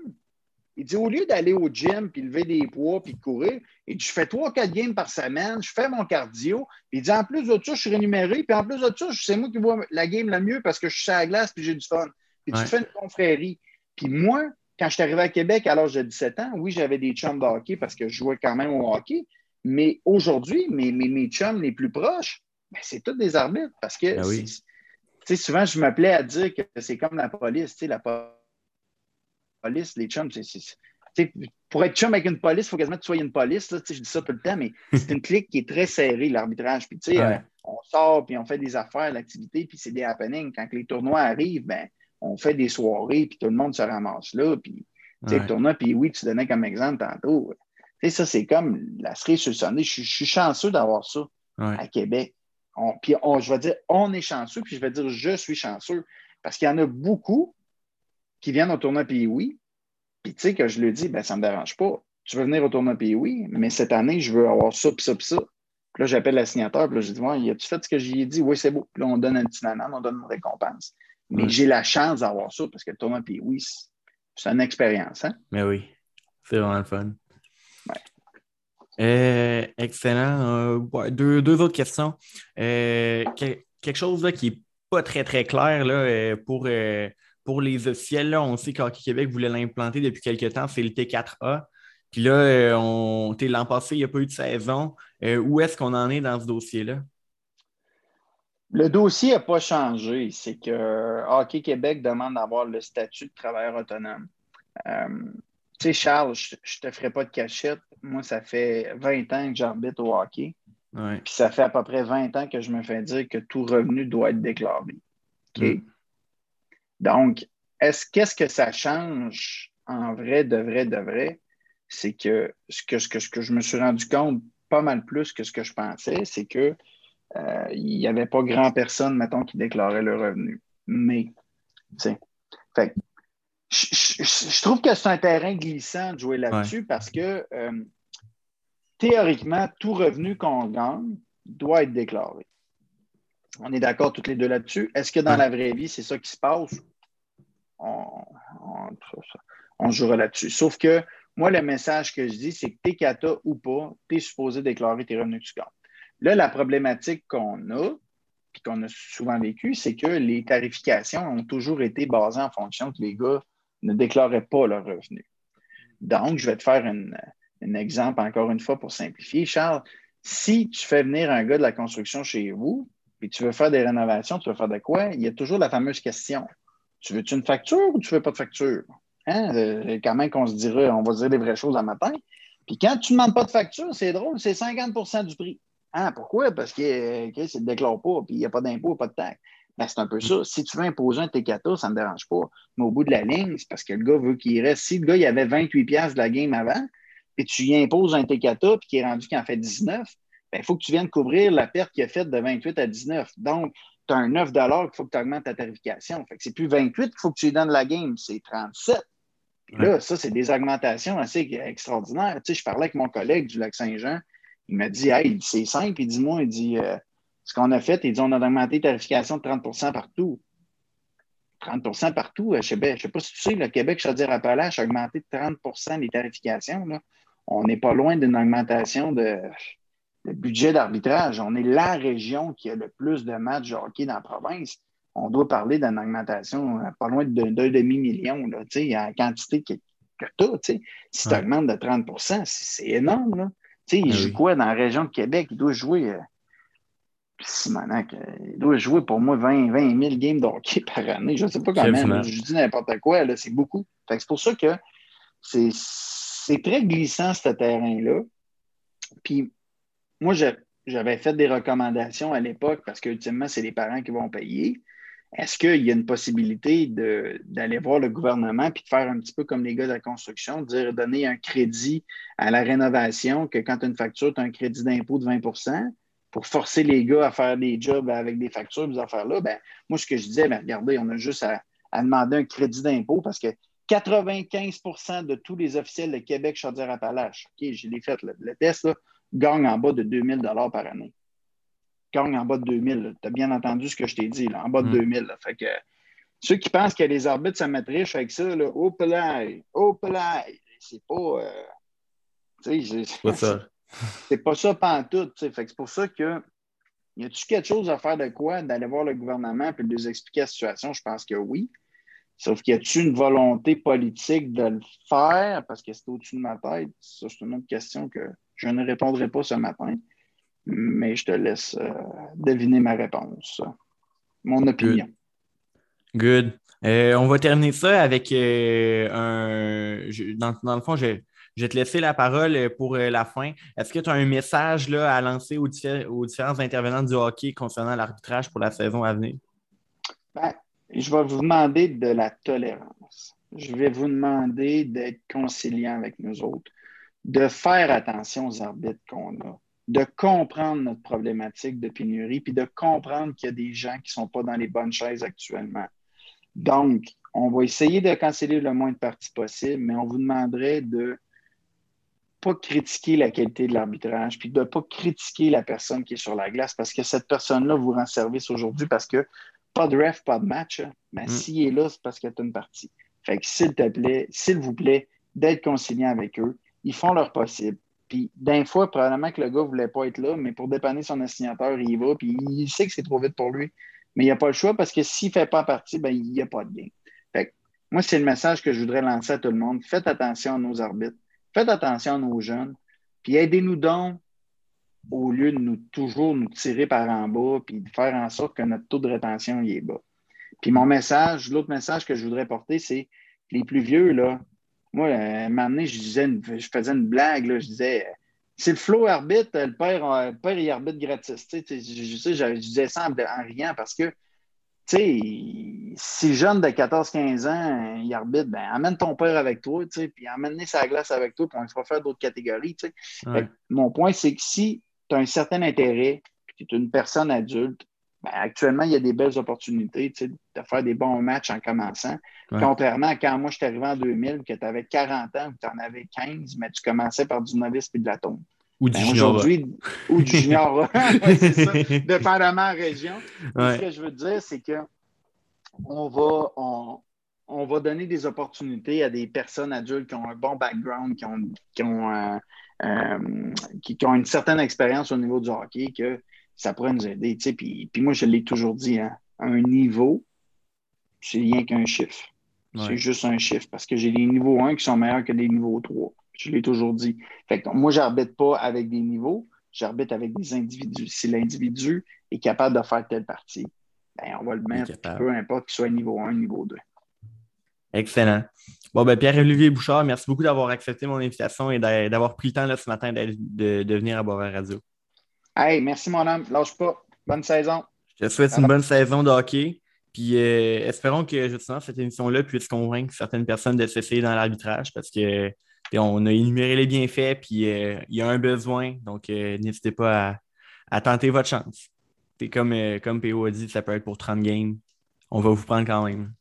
il dit, au lieu d'aller au gym, puis lever des poids, puis courir, il dit, je fais trois, quatre games par semaine, je fais mon cardio. Puis il dit, en plus de ça, je suis rémunéré, puis en plus de ça, c'est moi qui vois la game le mieux parce que je suis à la glace, puis j'ai du fun. Puis tu fais une confrérie. Puis moi, quand je suis arrivé à Québec à l'âge de 17 ans, oui, j'avais des chums de hockey parce que je jouais quand même au hockey. Mais aujourd'hui, mes, mes, chums les plus proches, ben, c'est tous des arbitres parce que ben souvent, je m'appelais à dire que c'est comme la police. La police, les chums, c'est. Pour être chum avec une police, il faut quasiment que tu sois une police. Là, je dis ça tout le temps, mais c'est une clique qui est très serrée, l'arbitrage. Puis, tu sais, euh, on sort, puis on fait des affaires, l'activité, puis c'est des happenings. Quand les tournois arrivent, ben, on fait des soirées, puis tout le monde se ramasse là. Puis, tu sais, le tournoi, puis oui, tu donnais comme exemple tantôt. Tu sais, ça, c'est comme la cerise sur le sonnet. Je, suis chanceux d'avoir ça à Québec. puis, on, je vais dire, on est chanceux, puis je vais dire, je suis chanceux. Parce qu'il y en a beaucoup qui viennent au tournoi, puis oui, puis tu sais que je le dis, ben, ça ne me dérange pas. Tu veux venir au tournoi pays, oui, mais cette année, je veux avoir ça, puis ça, puis ça. Puis là, j'appelle la signateur, puis là, je dis, ouais, as-tu fait ce que j'y ai dit? Oui, c'est beau. Puis là, on donne un petit nanan, on donne une récompense. Mais j'ai la chance d'avoir ça parce que le tournoi pays, oui, c'est une expérience. Hein? Mais oui, c'est vraiment le fun. Ouais. Euh, excellent. Euh, deux, deux, autres questions. Euh, quelque chose là, qui n'est pas très, très clair là, pour pour les officiels, là, on sait qu'Hockey Québec voulait l'implanter depuis quelques temps, c'est le T4A. Puis là, euh, on, l'an passé, il n'y a pas eu de saison. Euh, où est-ce qu'on en est dans ce dossier-là? Le dossier n'a pas changé. C'est que Hockey Québec demande d'avoir le statut de travailleur autonome. Euh, tu sais, Charles, je ne te ferai pas de cachette. Moi, ça fait 20 ans que j'arbitre au hockey. Puis ça fait à peu près 20 ans que je me fais dire que tout revenu doit être déclaré. OK? Mm. Donc, est-ce qu'est-ce que ça change en vrai, de vrai, de vrai? C'est que ce que, ce que, je me suis rendu compte pas mal plus que ce que je pensais, c'est qu'il euh, n'y avait pas grand personne, mettons, qui déclarait le revenu. Mais, tu sais, je, trouve que c'est un terrain glissant de jouer là-dessus parce que euh, théoriquement, tout revenu qu'on gagne doit être déclaré. On est d'accord toutes les deux là-dessus. Est-ce que dans la vraie vie, c'est ça qui se passe? On, jouera là-dessus. Sauf que moi, le message que je dis, c'est que t'es cata ou pas, tu es supposé déclarer tes revenus que tu gagnes. Là, la problématique qu'on a, puis qu'on a souvent vécu, c'est que les tarifications ont toujours été basées en fonction que les gars ne déclaraient pas leurs revenus. Donc, je vais te faire un exemple encore une fois pour simplifier. Charles, si tu fais venir un gars de la construction chez vous, puis tu veux faire des rénovations, tu veux faire de quoi? Il y a toujours la fameuse question. Tu veux-tu une facture ou tu veux pas de facture? Hein? Euh, quand même qu'on se dirait, on va dire les vraies choses un matin. Puis quand tu ne demandes pas de facture, c'est drôle, c'est 50% du prix. Hein? Pourquoi? Parce que okay, ne déclare pas, puis il n'y a pas d'impôt, pas de taxe. Ben, c'est un peu ça. Si tu veux imposer un T4A, ça ne me dérange pas. Mais au bout de la ligne, c'est parce que le gars veut qu'il reste. Si le gars il avait 28 de la game avant, et tu y imposes un T4A, puis qu'il est rendu qu'il en fait 19, ben, il faut que tu viennes couvrir la perte qu'il a faite de 28 à 19. Donc, tu as un 9 qu'il faut que tu augmentes ta tarification. Fait que c'est plus 28 qu'il faut que tu lui donnes la game, c'est 37. Puis là, ça, c'est des augmentations assez extraordinaires. Tu sais, je parlais avec mon collègue du Lac-Saint-Jean. Il m'a dit, hey, c'est simple. Il dit, moi, il dit, euh, ce qu'on a fait, il dit, on a augmenté la tarification de 30% partout. 30% partout. Euh, je ne sais, pas si tu sais, le Québec, je veux dire, Appalaches a augmenté de 30% les tarifications. On n'est pas loin d'une augmentation de le budget d'arbitrage. On est la région qui a le plus de matchs de hockey dans la province. On doit parler d'une augmentation pas loin d'un demi-million, en quantité que, que tu as. Si tu augmentes de 30% c'est énorme. Là. il ben joue quoi dans la région de Québec? Il doit jouer. Euh, Simonac, il doit jouer pour moi 20, 20 000 games de hockey par année. Je ne sais pas comment. Je dis n'importe quoi. C'est beaucoup. C'est pour ça que c'est très glissant, ce terrain-là. Puis moi, j'avais fait des recommandations à l'époque parce qu'ultimement, c'est les parents qui vont payer. Est-ce qu'il y a une possibilité d'aller voir le gouvernement puis de faire un petit peu comme les gars de la construction, dire donner un crédit à la rénovation, que quand tu as une facture, tu as un crédit d'impôt de 20% pour forcer les gars à faire des jobs avec des factures, des affaires-là? Ben, moi, ce que je disais, ben, regardez, on a juste à, demander un crédit d'impôt parce que 95% de tous les officiels de Québec, Chaudière-Appalaches, OK, j'ai fait le, le test, là, gagne en bas de 2000 par année. Gagne en bas de 2000. Tu as bien entendu ce que je t'ai dit, là, en bas de 2000. Mm. Fait que ceux qui pensent que les arbitres riches avec ça, là, oh play, oh play, c'est pas. Euh, c'est pas ça. c'est pas ça pantoute. Fait que c'est pour ça que. Y a-tu quelque chose à faire de quoi? D'aller voir le gouvernement et de lui expliquer la situation? Je pense que oui. Sauf qu'il y a-tu une volonté politique de le faire? Parce que c'est au-dessus de ma tête? Ça, c'est une autre question que je ne répondrai pas ce matin, mais je te laisse euh, deviner ma réponse, mon opinion. Good. Euh, on va terminer ça avec euh, un. Dans, le fond, je, je vais te laisser la parole pour la fin. Est-ce que tu as un message là, à lancer aux, différents intervenants du hockey concernant l'arbitrage pour la saison à venir? Ben, je vais vous demander de la tolérance. Je vais vous demander d'être conciliant avec nous autres, de faire attention aux arbitres qu'on a de comprendre notre problématique de pénurie, puis de comprendre qu'il y a des gens qui ne sont pas dans les bonnes chaises actuellement. Donc, on va essayer de canceller le moins de parties possible, mais on vous demanderait de ne pas critiquer la qualité de l'arbitrage, puis de ne pas critiquer la personne qui est sur la glace, parce que cette personne-là vous rend service aujourd'hui, parce que pas de ref, pas de match, hein. mais mm. s'il est là, c'est parce qu'il y a une partie. Fait que s'il te plaît, s'il vous plaît, d'être conciliant avec eux. Ils font leur possible. Puis d'un fois, probablement que le gars ne voulait pas être là, mais pour dépanner son assignateur, il y va, puis il sait que c'est trop vite pour lui. Mais il n'y a pas le choix parce que s'il ne fait pas partie, ben, il n'y a pas de gain. Fait moi, c'est le message que je voudrais lancer à tout le monde. Faites attention à nos arbitres. Faites attention à nos jeunes. Puis aidez-nous donc au lieu de nous toujours nous tirer par en bas puis de faire en sorte que notre taux de rétention y est bas. Puis mon message, l'autre message que je voudrais porter, c'est les plus vieux, là, moi, à un moment donné, je, disais je faisais une blague, là, je disais c'est le flow arbitre, le père, euh, le père il arbitre gratis. Tu sais, je, je, disais ça en, riant parce que tu sais, si jeune de 14-15 ans, il arbitre, ben amène ton père avec toi, tu sais, puis amène sa glace avec toi, puis on va faire d'autres catégories. Tu sais. Mon point, c'est que si tu as un certain intérêt, puis tu es une personne adulte, ben, actuellement, il y a des belles opportunités de faire des bons matchs en commençant. Contrairement à quand moi je suis arrivé en 2000, que tu avais 40 ans, ou tu en avais 15, mais tu commençais par du novice et de la tombe. Ou du ben, junior. Ou du junior. c'est ça, dépendamment de la région. Ce que je veux dire, c'est que on va, on, va donner des opportunités à des personnes adultes qui ont un bon background, qui ont, qui ont, euh, euh, qui, ont une certaine expérience au niveau du hockey, que ça pourrait nous aider. Puis, puis moi, je l'ai toujours dit, hein, un niveau, c'est rien qu'un chiffre. C'est juste un chiffre parce que j'ai des niveaux 1 qui sont meilleurs que des niveaux 3. Je l'ai toujours dit. Fait que, moi, je n'arbitre pas avec des niveaux, j'arbitre avec des individus. Si l'individu est capable de faire telle partie, ben, on va le mettre, peu importe qu'il soit niveau 1, niveau 2. Excellent. Bon, ben Pierre-Olivier Bouchard, merci beaucoup d'avoir accepté mon invitation et d'avoir pris le temps là, ce matin de, de, venir à Boisvert Radio. Hey, merci mon homme. Lâche pas. Bonne saison. Je te souhaite une bonne saison de hockey. Puis euh, espérons que justement cette émission-là puisse convaincre certaines personnes de s'essayer dans l'arbitrage parce que on a énuméré les bienfaits, puis euh, il y a un besoin. Donc euh, n'hésitez pas à, tenter votre chance. Comme PO a dit, ça peut être pour 30 games. On va vous prendre quand même.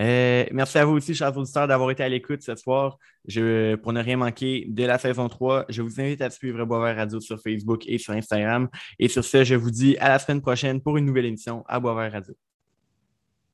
Euh, merci à vous aussi, chers auditeurs, d'avoir été à l'écoute ce soir. Je, pour ne rien manquer de la saison 3, je vous invite à suivre Boisvert Radio sur Facebook et sur Instagram. Et sur ce, je vous dis à la semaine prochaine pour une nouvelle émission à Boisvert Radio.